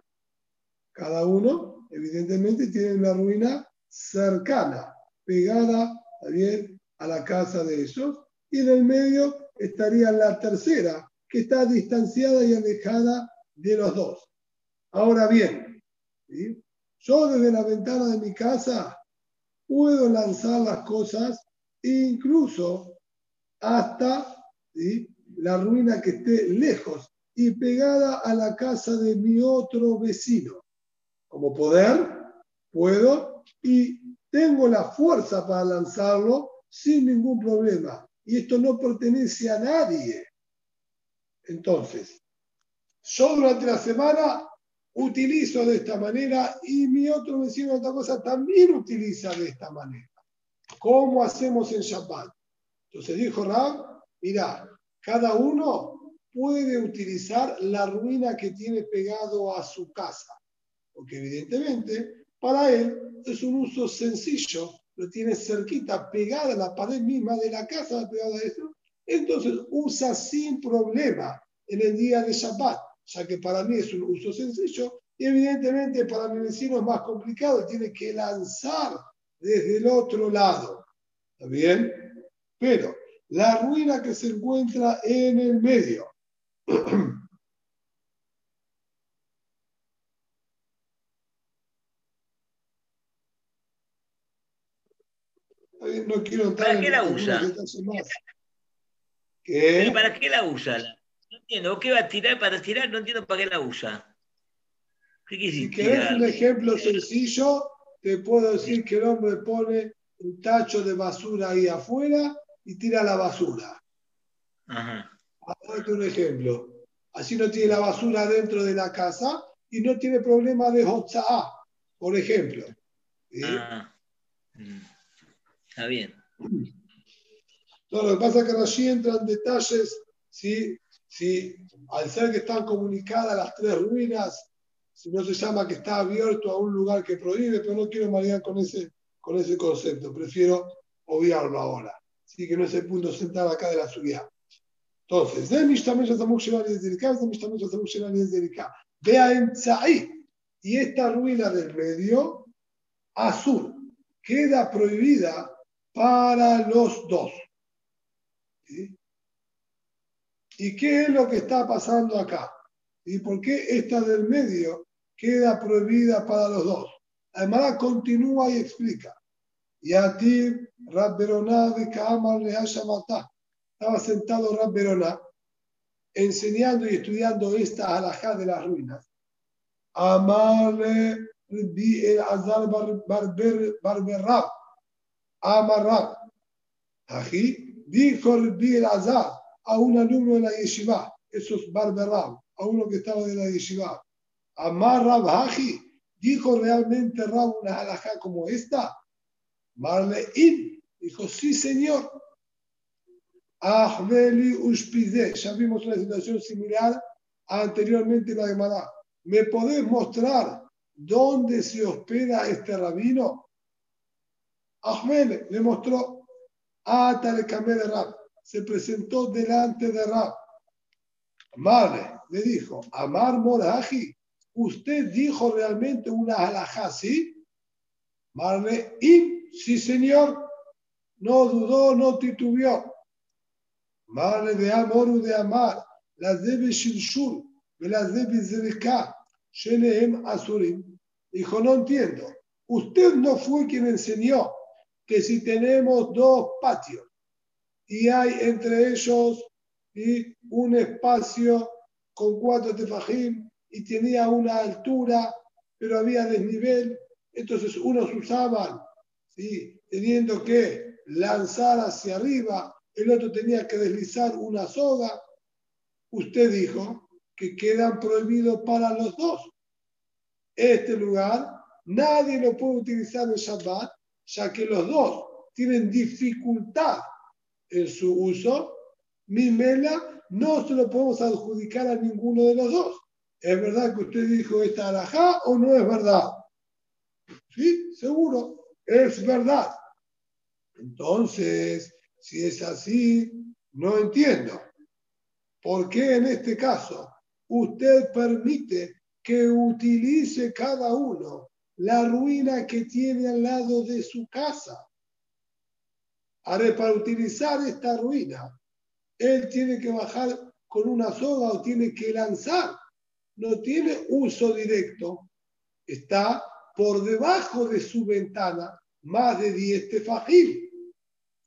Cada uno, evidentemente, tiene una ruina cercana, pegada también a la casa de ellos. Y en el medio estaría la tercera, que está distanciada y alejada de los dos. Ahora bien, yo desde la ventana de mi casa puedo lanzar las cosas incluso hasta la ruina que esté lejos y pegada a la casa de mi otro vecino. Como poder, puedo y tengo la fuerza para lanzarlo sin ningún problema. Y esto no pertenece a nadie. Entonces, yo durante la semana utilizo de esta manera y mi otro vecino otra cosa también utiliza de esta manera. ¿Cómo hacemos en Shabbat? Entonces dijo Rab, mira, cada uno puede utilizar la ruina que tiene pegado a su casa, porque evidentemente para él es un uso sencillo, lo tiene cerquita, pegada a la pared misma de la casa, pegada a eso, entonces usa sin problema en el día de Shabbat, ya que para mí es un uso sencillo, y evidentemente para mi vecino es más complicado, tiene que lanzar desde el otro lado. ¿Está bien? Pero la ruina que se encuentra en el medio. No quiero entrar ¿Para qué la usa? ¿Qué? ¿Para qué la usa? No entiendo. ¿Qué va a tirar para tirar? No entiendo para qué la usa. ¿Qué si querés un ejemplo sencillo, te puedo decir que el hombre pone un tacho de basura ahí afuera y tira la basura. Ajá. Darte un ejemplo. Así no tiene la basura dentro de la casa y no tiene problema de Hotza'a, por ejemplo. Ah. Mm. Está bien. No, lo que pasa es que allí entran detalles, ¿sí? ¿sí? al ser que están comunicadas las tres ruinas, si no se llama que está abierto a un lugar que prohíbe, pero no quiero marear con ese, con ese concepto, prefiero obviarlo ahora. Así que no es el punto central acá de la subida. Entonces, de Mishtamesh Azamuk Shevali de Mishtamesh Azamuk Shevali Zerika. Vea en Y esta ruina del medio, azul, queda prohibida para los dos. ¿Y qué es lo que está pasando acá? ¿Y por qué esta del medio queda prohibida para los dos? Además, continúa y explica. Y a ti, Rab Beroná de Estaba sentado Rab Beroná enseñando y estudiando esta alajá de las ruinas. Amarle Rabbi el Azar Barberrab. Amarrab. Aquí dijo Rabbi el Azar a un alumno de la yeshiva. Eso es Barberrab, a uno que estaba de la yeshiva. Amarrab Haji dijo realmente Rab una alajá como esta. Marle dijo, sí, señor. Ahveli Ushpide, ya vimos una situación similar anteriormente en la Gemara. ¿Me podés mostrar dónde se hospeda este rabino? Ahmed le mostró a Talekame de Rab. Se presentó delante de Rab. Marle le dijo, Amar Moraji, ¿usted dijo realmente una halajá así? Marle, y sí señor, no dudó, no titubeó. Male de amor de amar, las debe shilshul, las debe zerika, shenehem asurim. Dijo, no entiendo. Usted no fue quien enseñó que si tenemos dos patios y hay entre ellos y un espacio con cuatro tefajim y tenía una altura, pero había desnivel, entonces unos usaban teniendo que lanzar hacia arriba, el otro tenía que deslizar una soga. Usted dijo que quedan prohibidos para los dos. Este lugar nadie lo puede utilizar en Shabbat, ya que los dos tienen dificultad en su uso. Mi mela no se lo podemos adjudicar a ninguno de los dos. ¿Es verdad que usted dijo esta alajá o no es verdad? Sí, seguro es verdad. Entonces, si es así, no entiendo. ¿Por qué en este caso usted permite que utilice cada uno la ruina que tiene al lado de su casa? Ahora, para utilizar esta ruina, él tiene que bajar con una soga o tiene que lanzar. No tiene uso directo. Está por debajo de su ventana más de 10 tefajim.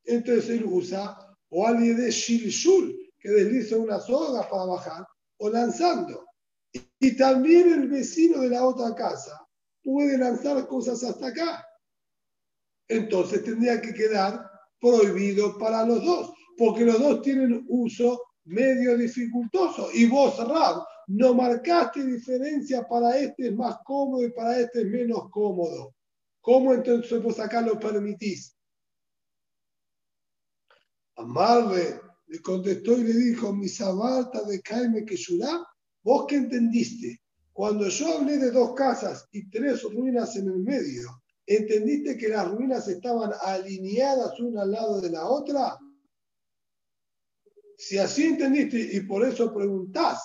Entonces él usa o alguien de shilshul, que desliza una soga para bajar, o lanzando. Y también el vecino de la otra casa puede lanzar cosas hasta acá. Entonces tendría que quedar prohibido para los dos, porque los dos tienen uso medio dificultoso. Y vos, Rab, no marcaste diferencia para este es más cómodo y para este es menos cómodo. ¿Cómo entonces vos acá lo permitís? Amarle le contestó y le dijo, mi sabarta de Caime que ¿vos qué entendiste? Cuando yo hablé de dos casas y tres ruinas en el medio, ¿entendiste que las ruinas estaban alineadas una al lado de la otra? Si así entendiste y por eso preguntás,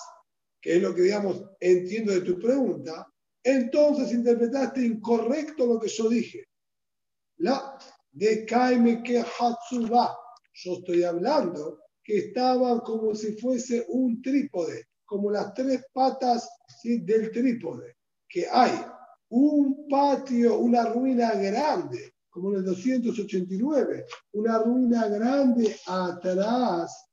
que es lo que digamos entiendo de tu pregunta, entonces interpretaste incorrecto lo que yo dije. La de Kaime que Hatsuba. Yo estoy hablando que estaban como si fuese un trípode, como las tres patas del trípode, que hay un patio, una ruina grande, como en el 289, una ruina grande atrás,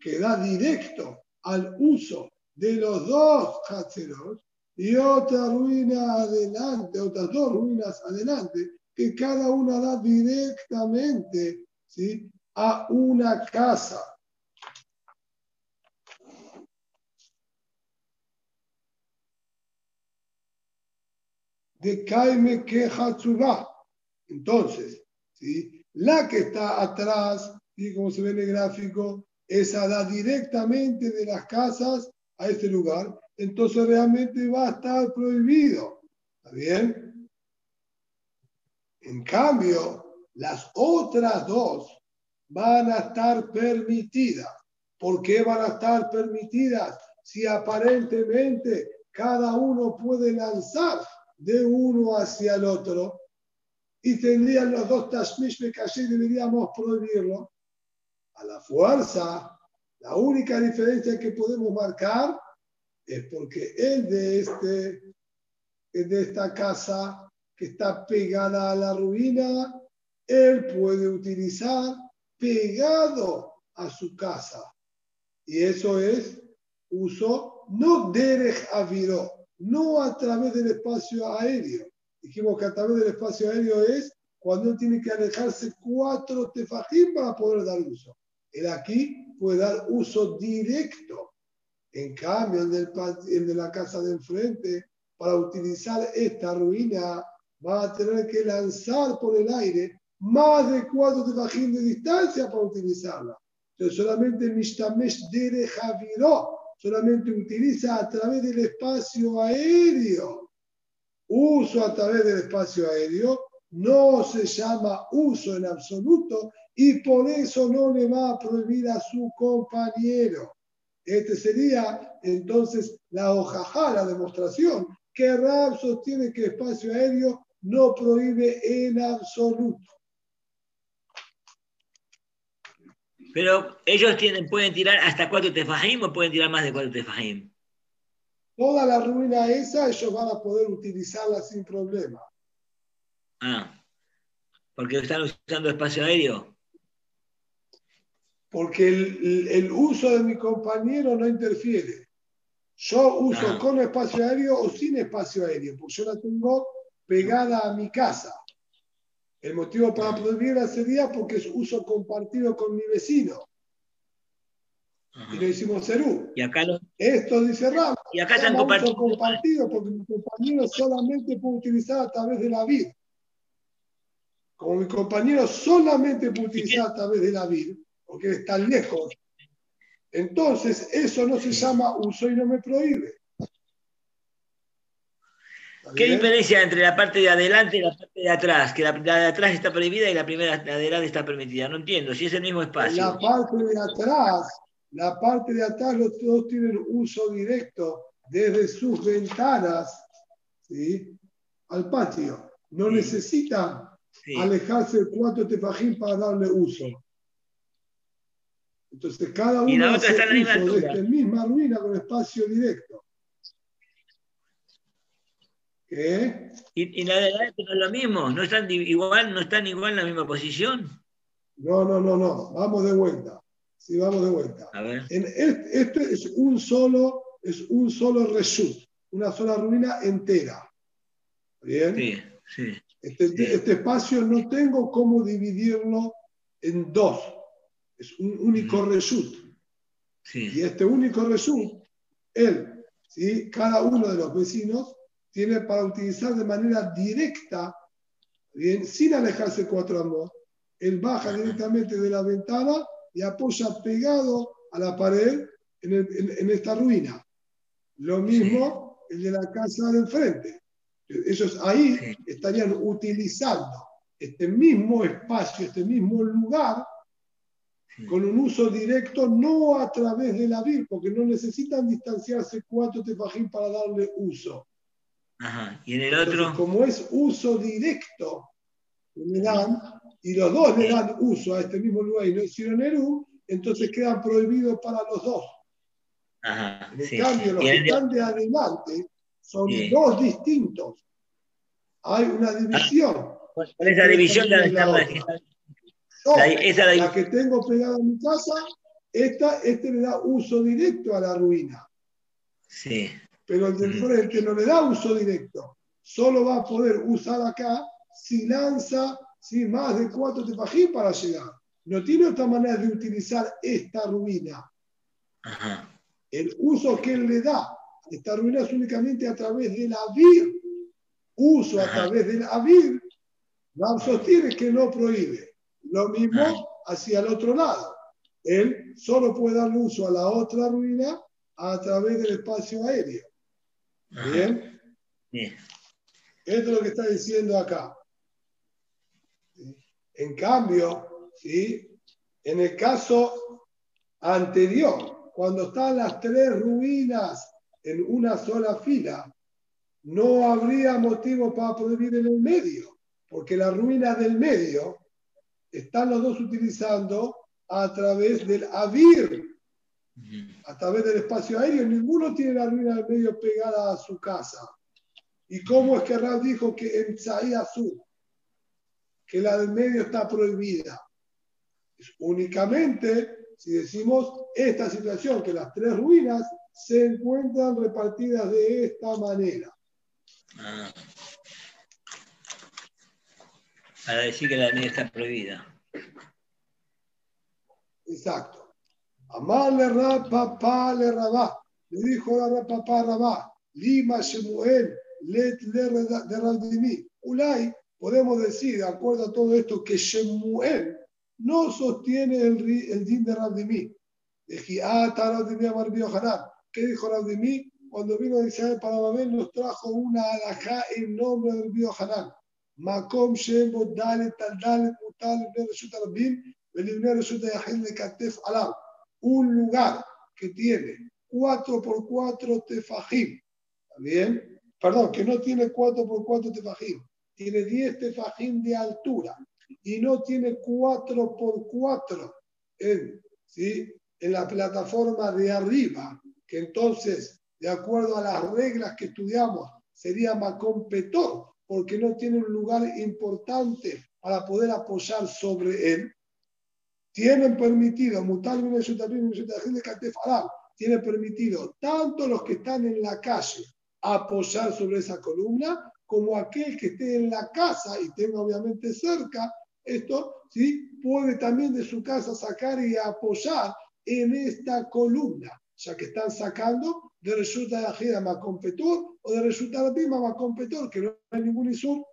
que da directo al uso de los dos Hatzeros, y otra ruina adelante, otras dos ruinas adelante, que cada una da directamente ¿sí? a una casa. De Kaime Kehatsuba. Entonces, ¿sí? la que está atrás, y como se ve en el gráfico, esa da directamente de las casas a este lugar entonces realmente va a estar prohibido. ¿Está bien? En cambio, las otras dos van a estar permitidas. ¿Por qué van a estar permitidas? Si aparentemente cada uno puede lanzar de uno hacia el otro y tendrían los dos tashmish y deberíamos prohibirlo. A la fuerza, la única diferencia que podemos marcar es porque el de este, de esta casa que está pegada a la ruina, él puede utilizar pegado a su casa. Y eso es uso no derech no a través del espacio aéreo. Dijimos que a través del espacio aéreo es cuando él tiene que alejarse cuatro tefajim para poder dar uso. Él aquí puede dar uso directo en cambio, el, de la casa de enfrente, para utilizar esta ruina, va a tener que lanzar por el aire más de cuatro tefajín de distancia para utilizarla. Entonces, solamente Mishtamesh Dere Javiró, solamente utiliza a través del espacio aéreo. Uso a través del espacio aéreo no se llama uso en absoluto y por eso no le va a prohibir a su compañero. Este sería entonces la hojajá, la demostración, que Rab sostiene que espacio aéreo no prohíbe en absoluto. Pero ellos tienen, pueden tirar hasta cuatro tefajim o pueden tirar más de cuatro tefajim. Toda la ruina esa, ellos van a poder utilizarla sin problema. Ah, porque están usando espacio aéreo porque el, uso de mi compañero no interfiere. Yo uso ah. con espacio aéreo o sin espacio aéreo, porque yo la tengo pegada a mi casa. El motivo para prohibirla sería porque es uso compartido con mi vecino. Y le decimos Cerú. Y acá Esto dice Ram. Y acá están compartido. compartido porque mi compañero solamente puede utilizar a través de la vid. Como mi compañero solamente puede utilizar a través de la vid, porque está lejos. Entonces, eso no se llama uso y no me prohíbe. ¿Qué diferencia entre la parte de adelante y la parte de atrás? Que la, la de atrás está prohibida y la primera de adelante está permitida. No entiendo, si es el mismo espacio. la parte de atrás, la parte de atrás los dos tienen uso directo desde sus ventanas ¿sí? al patio. No Sí. necesitan Sí. alejarse de cuatro tefajín para darle uso. Entonces cada uno Y la otra hace está en la misma uso de esta misma ruina con espacio directo. ¿Qué? Y, y la de adelante no es lo mismo, no están igual, no están igual en la misma posición. No, no, no, no. Vamos de vuelta. Sí, vamos de vuelta. A ver. En este, este es un solo, es un solo reshut, una sola ruina entera. ¿Bien? Sí, sí. Este, Sí. este espacio no tengo cómo dividirlo en dos. Es un único reshut. Y sí. este único reshut, él, ¿sí? cada uno de los vecinos, tiene para utilizar de manera directa, bien, sin alejarse cuatro amos. Él baja directamente de la ventana y apoya pegado a la pared en, el- en- en esta ruina. Lo mismo el de la casa de enfrente. Ellos ahí Sí. estarían utilizando este mismo espacio, este mismo lugar, Sí. Con un uso directo, no a través de la vir, porque no necesitan distanciarse cuatro tefajín para darle uso. Ajá. Y en el Entonces, otro, como es uso directo, le dan, y los dos le dan uso a este mismo lugar y no hicieron Eru, entonces quedan prohibidos para los dos. ajá. En Sí, cambio, sí. los que están de adelante son Sí. dos distintos. Hay una división. ¿Cuál es la división de la, La Yo, la- esa la- la que tengo pegada en mi casa, esta, este le da uso directo a la ruina. Sí, pero el del Ujú. frente no le da uso directo. Solo va a poder usar acá si lanza ¿sí? más de cuatro tefajín para llegar. No tiene otra manera de utilizar esta ruina. ajá. El uso que él le da a esta ruina es únicamente a través del avir. Uso a Ajá. través del avir. Ram sostiene que no prohíbe. Lo mismo hacia el otro lado. Él solo puede darle uso a la otra ruina a través del espacio aéreo. Bien. Sí. Esto es lo que está diciendo acá. En cambio, ¿sí? en el caso anterior, cuando están las tres ruinas en una sola fila, no habría motivo para poder ir en el medio, porque la ruina del medio están los dos utilizando a través del avir, a través del espacio aéreo. Ninguno tiene la ruina del medio pegada a su casa. ¿Y cómo es que Rab dijo que en Tzaí Azul, que la del medio está prohibida? Es únicamente si decimos esta situación, que las tres ruinas se encuentran repartidas de esta manera. Para decir que la ley está prohibida. Exacto. Amarle Rab, papá le Rabá. Le dijo Rab, papá Rabá, Lima Shemuel, let le de Rabdimi. Ulay, podemos decir, de acuerdo a todo esto, que Shemuel no sostiene el, el din de Rabdimi. Dije, ah. ¿Qué dijo Rabdimi? Cuando vino de Israel para Babel, nos trajo una alajá en nombre del Hanan. Tal Dalet Mutal Ibn Reshut Arabim Belibne Reshut Yahil de Katef Alam. Un lugar que tiene 4 por 4 tefajim. ¿Está bien? Perdón, que no tiene 4 por 4 tefajim. Tiene 10 tefajim de altura y no tiene 4 por 4 en, ¿sí? en la plataforma de arriba, que entonces, de acuerdo a las reglas que estudiamos, sería Macón Petor, porque no tiene un lugar importante para poder apoyar sobre él. Tienen permitido, Aram, tiene permitido tanto los que están en la calle apoyar sobre esa columna, como aquel que esté en la casa y tenga obviamente cerca esto, ¿sí? puede también de su casa sacar y apoyar en esta columna, ya que están sacando de resulta de Ajida Macón Petor o de resulta de Pima Macón Petor, que no hay ningún isur,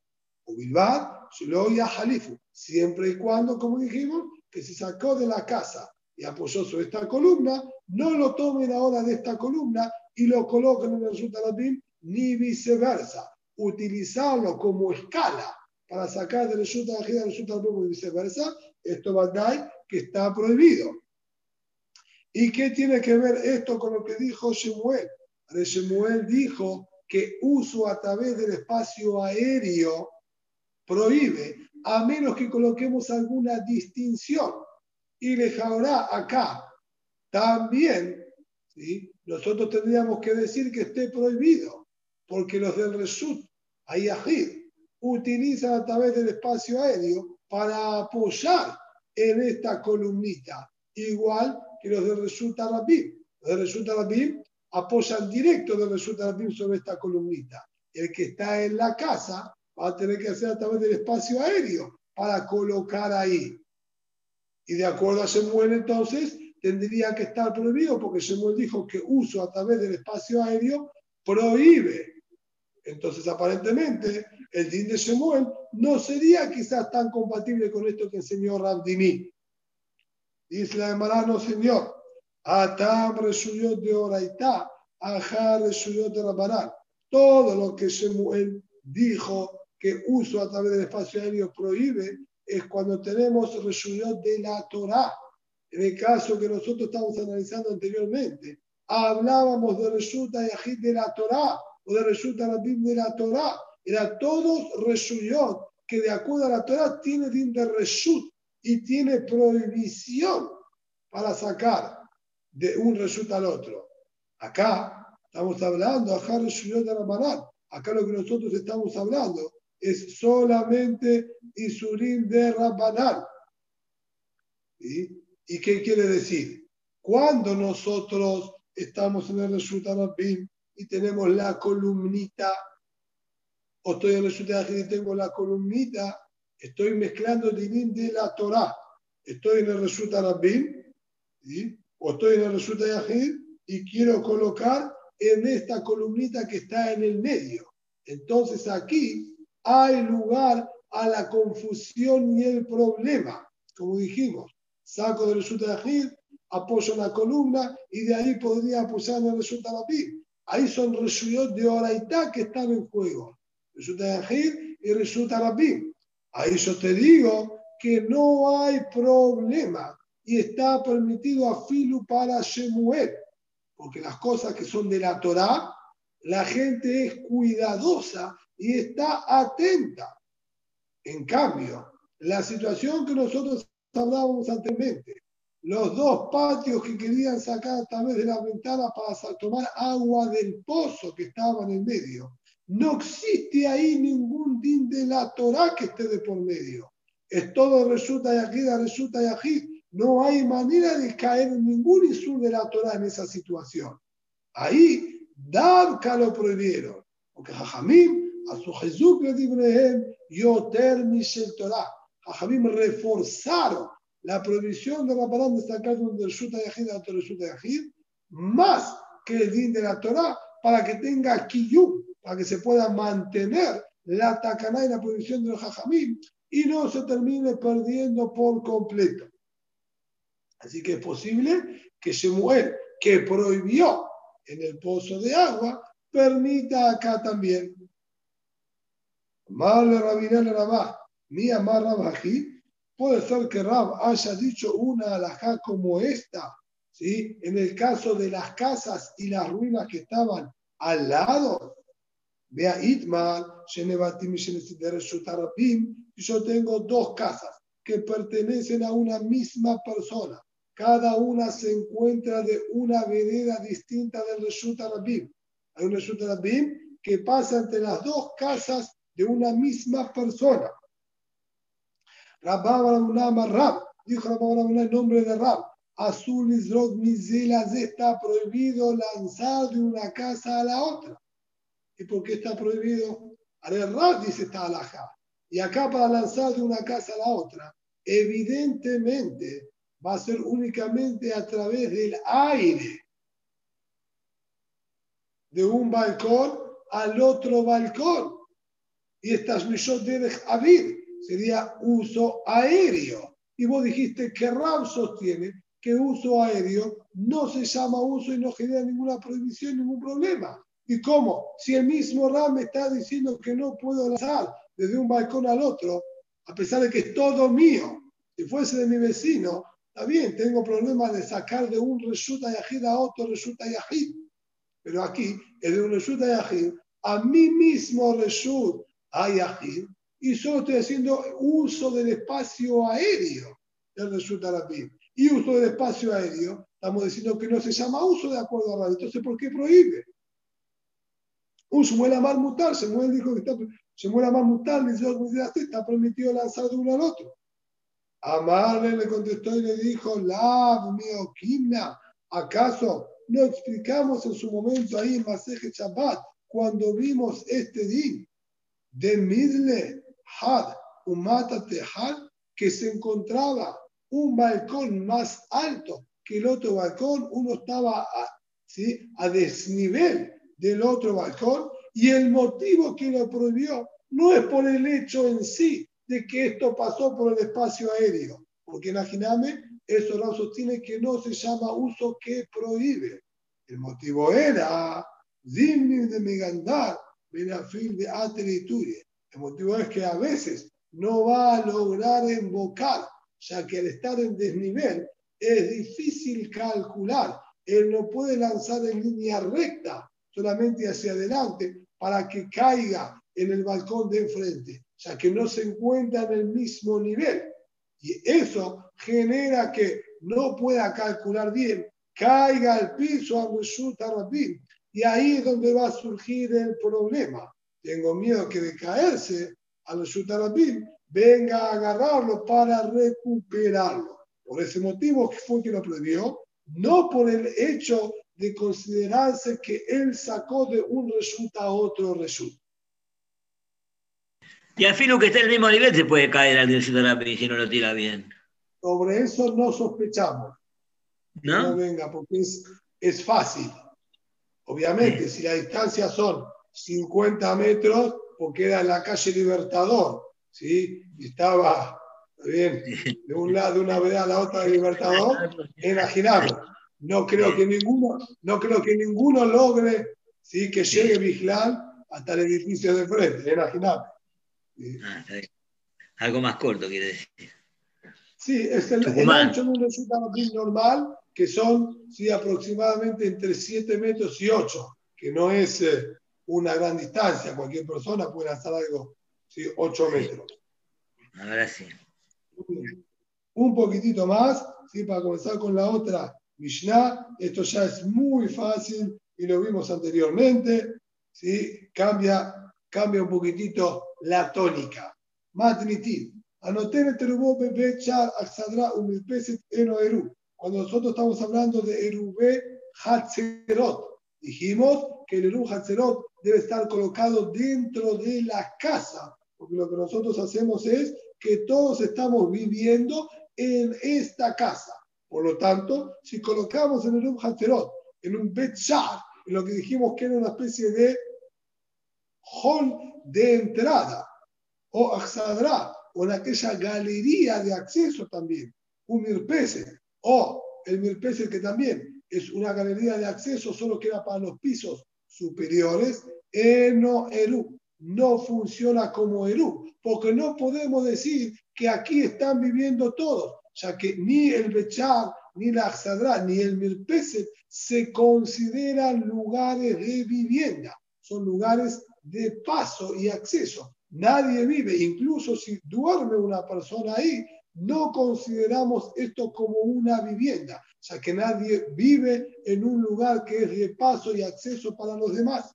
o Bilbao, lo a Jalifu, siempre y cuando, como dijimos, que se sacó de la casa y apoyó sobre esta columna, no lo tomen ahora de esta columna y lo coloquen en el Resulta Lapim, ni viceversa. utilizarlo como escala para sacar de resulta de a resulta y viceversa, esto va a dar que está prohibido. ¿Y qué tiene que ver esto con lo que dijo Shemuel? Shemuel dijo que uso a través del espacio aéreo prohíbe, a menos que coloquemos alguna distinción. Y le acá también, ¿sí? nosotros tendríamos que decir que esté prohibido, porque los del Resut, Ayahid, utilizan a través del espacio aéreo para apoyar en esta columnita, igual que los de Resulta Rabim. Los de Resulta Rabim apoyan directo de Resulta Rabim sobre esta columnita. El que está en la casa va a tener que hacer a través del espacio aéreo para colocar ahí. Y de acuerdo a Shemuel, entonces, tendría que estar prohibido porque Shemuel dijo que uso a través del espacio aéreo prohíbe. Entonces, aparentemente, el din de Shemuel no sería quizás tan compatible con esto que enseñó Randini. Dice la Gemara, no señor. Atam resuyot de Oraitá, Ajar resuyot de Rabanán. Todo lo que Shemuel dijo que uso a través del espacio aéreo prohíbe es cuando tenemos resuyot de la Torah. En el caso que nosotros estamos analizando anteriormente, hablábamos de resulta y de la Torah o de resulta de la Torah era todos Reshuyot, que de acuerdo a la Torah tiene din de Reshut y tiene prohibición para sacar de un Reshut al otro. Acá estamos hablando, acá de Rabanán. Acá lo que nosotros estamos hablando es solamente Isurim de Rabanán. ¿Y qué quiere decir? Cuando nosotros estamos en el Reshut Rabim y tenemos la columnita o estoy en el Resulta y tengo la columnita, estoy mezclando dinim de la Torah. Estoy en el Resulta Rabbim, o estoy en el Resulta Yahid y quiero colocar en esta columnita que está en el medio. Entonces aquí hay lugar a la confusión y el problema. Como dijimos, saco del Resulta Yahid, apoyo la columna y de ahí podría apoyar en el Resulta Rabbim. Ahí son resuyot de Oraitá que están en juego resulta Yahid y resulta Rabim. Ahí yo te digo que no hay problema y está permitido a Filu para Shemuel, porque las cosas que son de la Torah, la gente es cuidadosa y está atenta. En cambio, la situación que nosotros hablábamos anteriormente, los dos patios que querían sacar a través de la ventana para tomar agua del pozo que estaba en el medio, no existe ahí ningún din de la Torah que esté de por medio. Es todo resulta y resulta y No hay manera de caer en ningún isur de la Torah en esa situación. Ahí, Davka lo prohibieron. Porque Jajamim, a su Jesús dibrehem, Yoter Mishel Torah. Jajamim reforzaron la prohibición de palabra de sacar un resulta y a otro resulta y más que el din de la Torah para que tenga kiyum, para que se pueda mantener la tacaná y la prohibición de los jajamim y no se termine perdiendo por completo. Así que es posible que Shemuel, que prohibió en el pozo de agua, permita acá también. Mal Rabinal Rabá, ni Amar Rabají, puede ser que Rab haya dicho una alajá como esta, ¿sí? en el caso de las casas y las ruinas que estaban al lado, Vea Itmar, yo tengo dos casas que pertenecen a una misma persona. Cada una se encuentra de una vereda distinta del Reshut Arabim. Hay un Reshut Arabim que pasa entre las dos casas de una misma persona. Rabba Rab, dijo Rabba el nombre de Rab. Azul Izrod Mizelas está prohibido lanzar de una casa a la otra. ¿Y por qué está prohibido? Rab dice esta alhaja. Y acá para lanzar de una casa a la otra, evidentemente va a ser únicamente a través del aire. De un balcón al otro balcón. Y estas de Avid sería uso aéreo. Y vos dijiste que Ram sostiene que uso aéreo no se llama uso y no genera ninguna prohibición, ningún problema ¿Y cómo? Si el mismo Ram me está diciendo que no puedo lanzar desde un balcón al otro, a pesar de que es todo mío, si fuese de mi vecino, está bien, tengo problemas de sacar de un resulta yajid a otro resulta yajid. Pero aquí es de un resulta yajid a mí mismo resulta yajid y solo estoy haciendo uso del espacio aéreo del resulta rabí. Y uso del espacio aéreo, estamos diciendo que no se llama uso de acuerdo a radio. Entonces, ¿por qué prohíbe? Un Shmuel Amar Mutar, Shmuel dijo que está, Shmuel Amar Mutar, está permitido lanzar de uno al otro. Amarle le contestó y le dijo, la mío, Kimna, ¿acaso no explicamos en su momento ahí en Maseje Shabbat cuando vimos este din de Midle Had, Umata Tehad, que se encontraba un balcón más alto que el otro balcón, uno estaba a, ¿sí? a desnivel del otro balcón y el motivo que lo prohibió no es por el hecho en sí de que esto pasó por el espacio aéreo, porque imagíname, eso no sostiene que no se llama uso que prohíbe. El motivo era de Megandar, Benafil de Ateliturie. El motivo es que a veces no va a lograr invocar, ya que al estar en desnivel es difícil calcular. Él no puede lanzar en línea recta, solamente hacia adelante, para que caiga en el balcón de enfrente, ya que no se encuentra en el mismo nivel. Y eso genera que no pueda calcular bien, caiga al piso a. Y ahí es donde va a surgir el problema. Tengo miedo que de caerse a rápido venga a agarrarlo para recuperarlo. Por ese motivo fue que lo prohibió, no por el hecho de considerarse que él sacó de un resulta a otro resulta. Y al fin lo que está en el mismo nivel se puede caer al de la si no lo tira bien. Sobre eso no sospechamos. ¿No? No venga, porque es, es fácil. Obviamente, si la distancia son 50 metros, porque era en la calle Libertador, ¿sí? Y estaba bien, de un lado de una vereda a la otra de Libertador, imaginable. No creo que ninguno, no creo que ninguno logre ¿sí? que llegue Vigilal hasta el edificio de frente, imaginable. Ah, Algo más corto, quiere decir. Sí, es el, el ancho de un resulta normal, que son sí, aproximadamente entre 7 metros y 8, que no es eh, una gran distancia. Cualquier persona puede lanzar algo, sí, 8 metros. Ahora sí. Un poquitito más, ¿sí? para comenzar con la otra Mishnah. Esto ya es muy fácil y lo vimos anteriormente. ¿sí? Cambia, cambia un poquitito la tónica. Matnitiv. Anoten terubó bebé char axadra umilpeset eno eru. Cuando nosotros estamos hablando de erubé hatzerot, dijimos que el eru hatzerot debe estar colocado dentro de la casa, porque lo que nosotros hacemos es que todos estamos viviendo en esta casa. Por lo tanto, si colocamos en el un Hatzerot, en un Bet en lo que dijimos que era una especie de hall de entrada, o Axadra, o en aquella galería de acceso también, un Mirpese, o el Mirpese que también es una galería de acceso, solo que era para los pisos superiores, Eno Eru, no funciona como Eru, porque no podemos decir que aquí están viviendo todos, ya que ni el Bechar, ni la Axadra, ni el Mirpeset se consideran lugares de vivienda, son lugares de paso y acceso. Nadie vive, incluso si duerme una persona ahí, no consideramos esto como una vivienda, ya que nadie vive en un lugar que es de paso y acceso para los demás.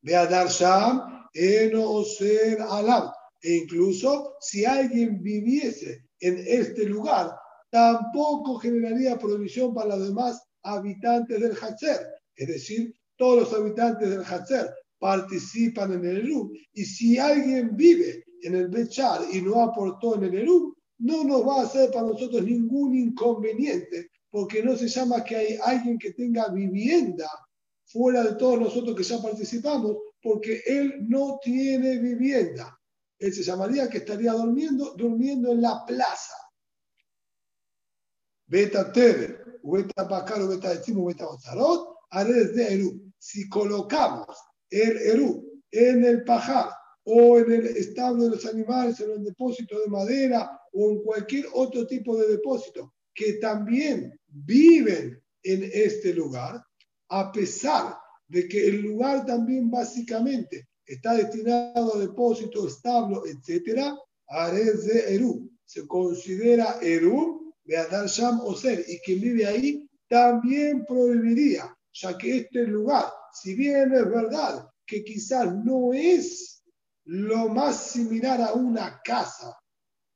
Ve a dar Sham, Eno Ser Alam. E incluso si alguien viviese en este lugar, tampoco generaría prohibición para los demás habitantes del Hatzer. Es decir, todos los habitantes del Hatzer participan en el Eru. Y si alguien vive en el Bechar y no aportó en el Eru, no nos va a hacer para nosotros ningún inconveniente, porque no se llama que hay alguien que tenga vivienda fuera de todos nosotros que ya participamos, porque él no tiene vivienda. Él se llamaría que estaría durmiendo, durmiendo en la plaza. Beta Tebe, Beta Bacar, Beta Decimo, Beta Ozarot, Ares de Eru. Si colocamos el Eru en el pajar o en el establo de los animales, en el depósito de madera o en cualquier otro tipo de depósito que también viven en este lugar, a pesar de que el lugar también básicamente está destinado a depósito, establo, etc., Ares de Eru. Se considera Eru de Adar Sham o Ser, y quien vive ahí también prohibiría, ya que este lugar, si bien es verdad que quizás no es lo más similar a una casa,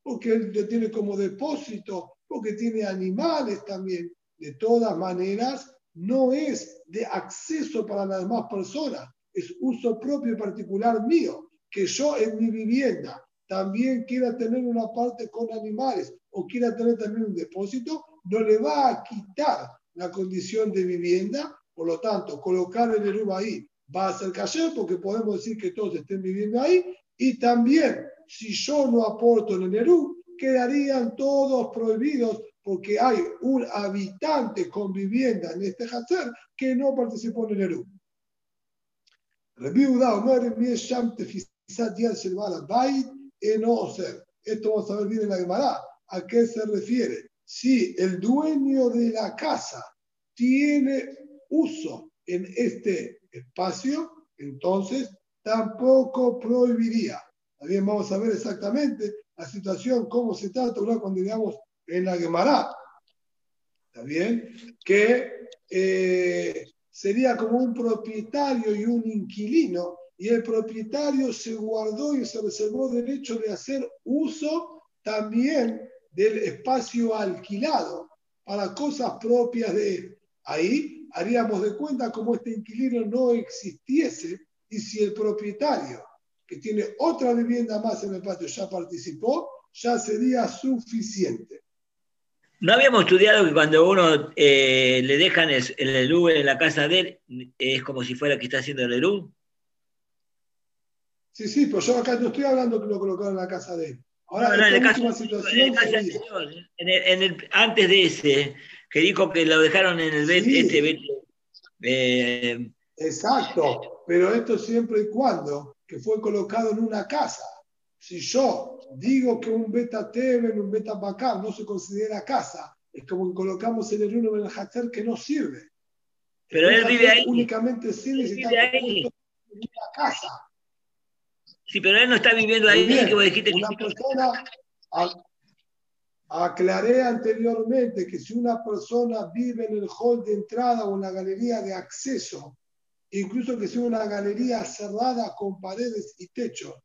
porque él tiene como depósito, porque tiene animales también, de todas maneras, no es de acceso para las demás personas, es uso propio y particular mío, que yo en mi vivienda también quiera tener una parte con animales o quiera tener también un depósito, no le va a quitar la condición de vivienda, por lo tanto, colocar el Eruba ahí va a ser cayer porque podemos decir que todos estén viviendo ahí. Y también si yo no aporto en el Eru, quedarían todos prohibidos porque hay un habitante con vivienda en este Hazer que no participó en el Eru. Esto vamos a ver bien en la Gemara. ¿A qué se refiere? Si el dueño de la casa tiene uso en este espacio, entonces tampoco prohibiría. También vamos a ver exactamente la situación, cómo se trata cuando digamos en la Gemara. ¿Está bien? Que eh, sería como un propietario y un inquilino, y el propietario se guardó y se reservó derecho de hacer uso también del espacio alquilado para cosas propias de él. Ahí haríamos de cuenta como este inquilino no existiese y si el propietario que tiene otra vivienda más en el patio ya participó, ya sería suficiente. ¿No habíamos estudiado que cuando uno eh, le dejan el, el en la casa de él, es como si fuera que está haciendo el ELU? Sí, sí, pero yo acá no estoy hablando que lo colocaron en la casa de él. Ahora, no, en, el caso, situación en el antes de ese, que dijo que lo dejaron en el sí. este, eh, Exacto, pero esto siempre y cuando que fue colocado en una casa. Si yo digo que un beta teven, un beta bacán no se considera casa, es como que colocamos en el uno en el hacer que no sirve. Pero él vive ahí. Únicamente sirve si está ahí. en una casa. Sí, pero él no está viviendo ahí. Bien, que vos dijiste una que... persona, aclaré anteriormente que si una persona vive en el hall de entrada o en la galería de acceso, incluso que sea una galería cerrada con paredes y techo,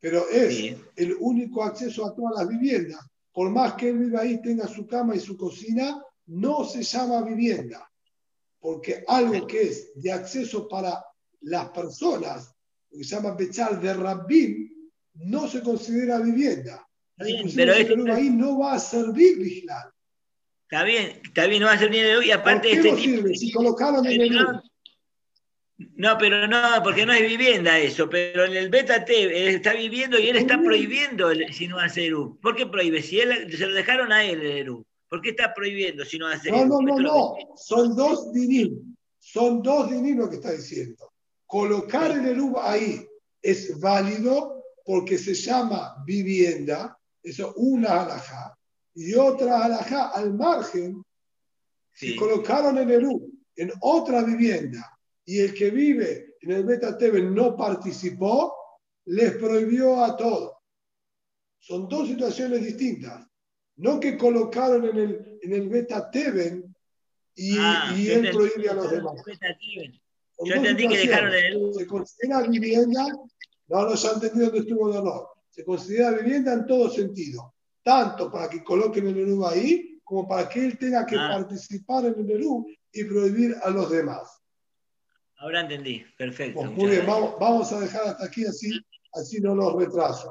pero es Sí. el único acceso a todas las viviendas. Por más que él viva ahí, tenga su cama y su cocina, no se llama vivienda, porque algo que es de acceso para las personas, lo que se llama Bechal de Rabbin, no se considera vivienda. Bien, pero Perú ahí no va a servir vigilar. Está bien, está bien, no va a ser ni de hoy. Y ¿Por aparte qué este no tipo- sirve? Si colocaron en el no, pero no, porque no es vivienda eso. Pero en el beta T él está viviendo y él está prohibiendo el- si no hace ERU. ¿Por qué prohíbe? Si él se lo dejaron a él el ERU. ¿Por qué está prohibiendo si no hace No, ERU? no, no, no. Son dos dinim. Son dos dinim lo que está diciendo. Colocar el Erub ahí es válido porque se llama vivienda, eso una alajá, y otra alajá al margen, si Sí. colocaron el Erub en otra vivienda y el que vive en el Beta Teve no participó, les prohibió a todos. Son dos situaciones distintas. No que colocaron en el, en el Beta Teven y, Ah, y él prohíbe a los demás. Son Yo entendí que dejaron el. Se considera vivienda, no, no se ha entendido dónde estuvo el honor. Se considera vivienda en todo sentido, tanto para que coloquen el Perú ahí, como para que él tenga que Ah. participar en el Perú y prohibir a los demás. Ahora entendí. Perfecto. Pues muy bien, vamos, vamos a dejar hasta aquí así, así no los retraso.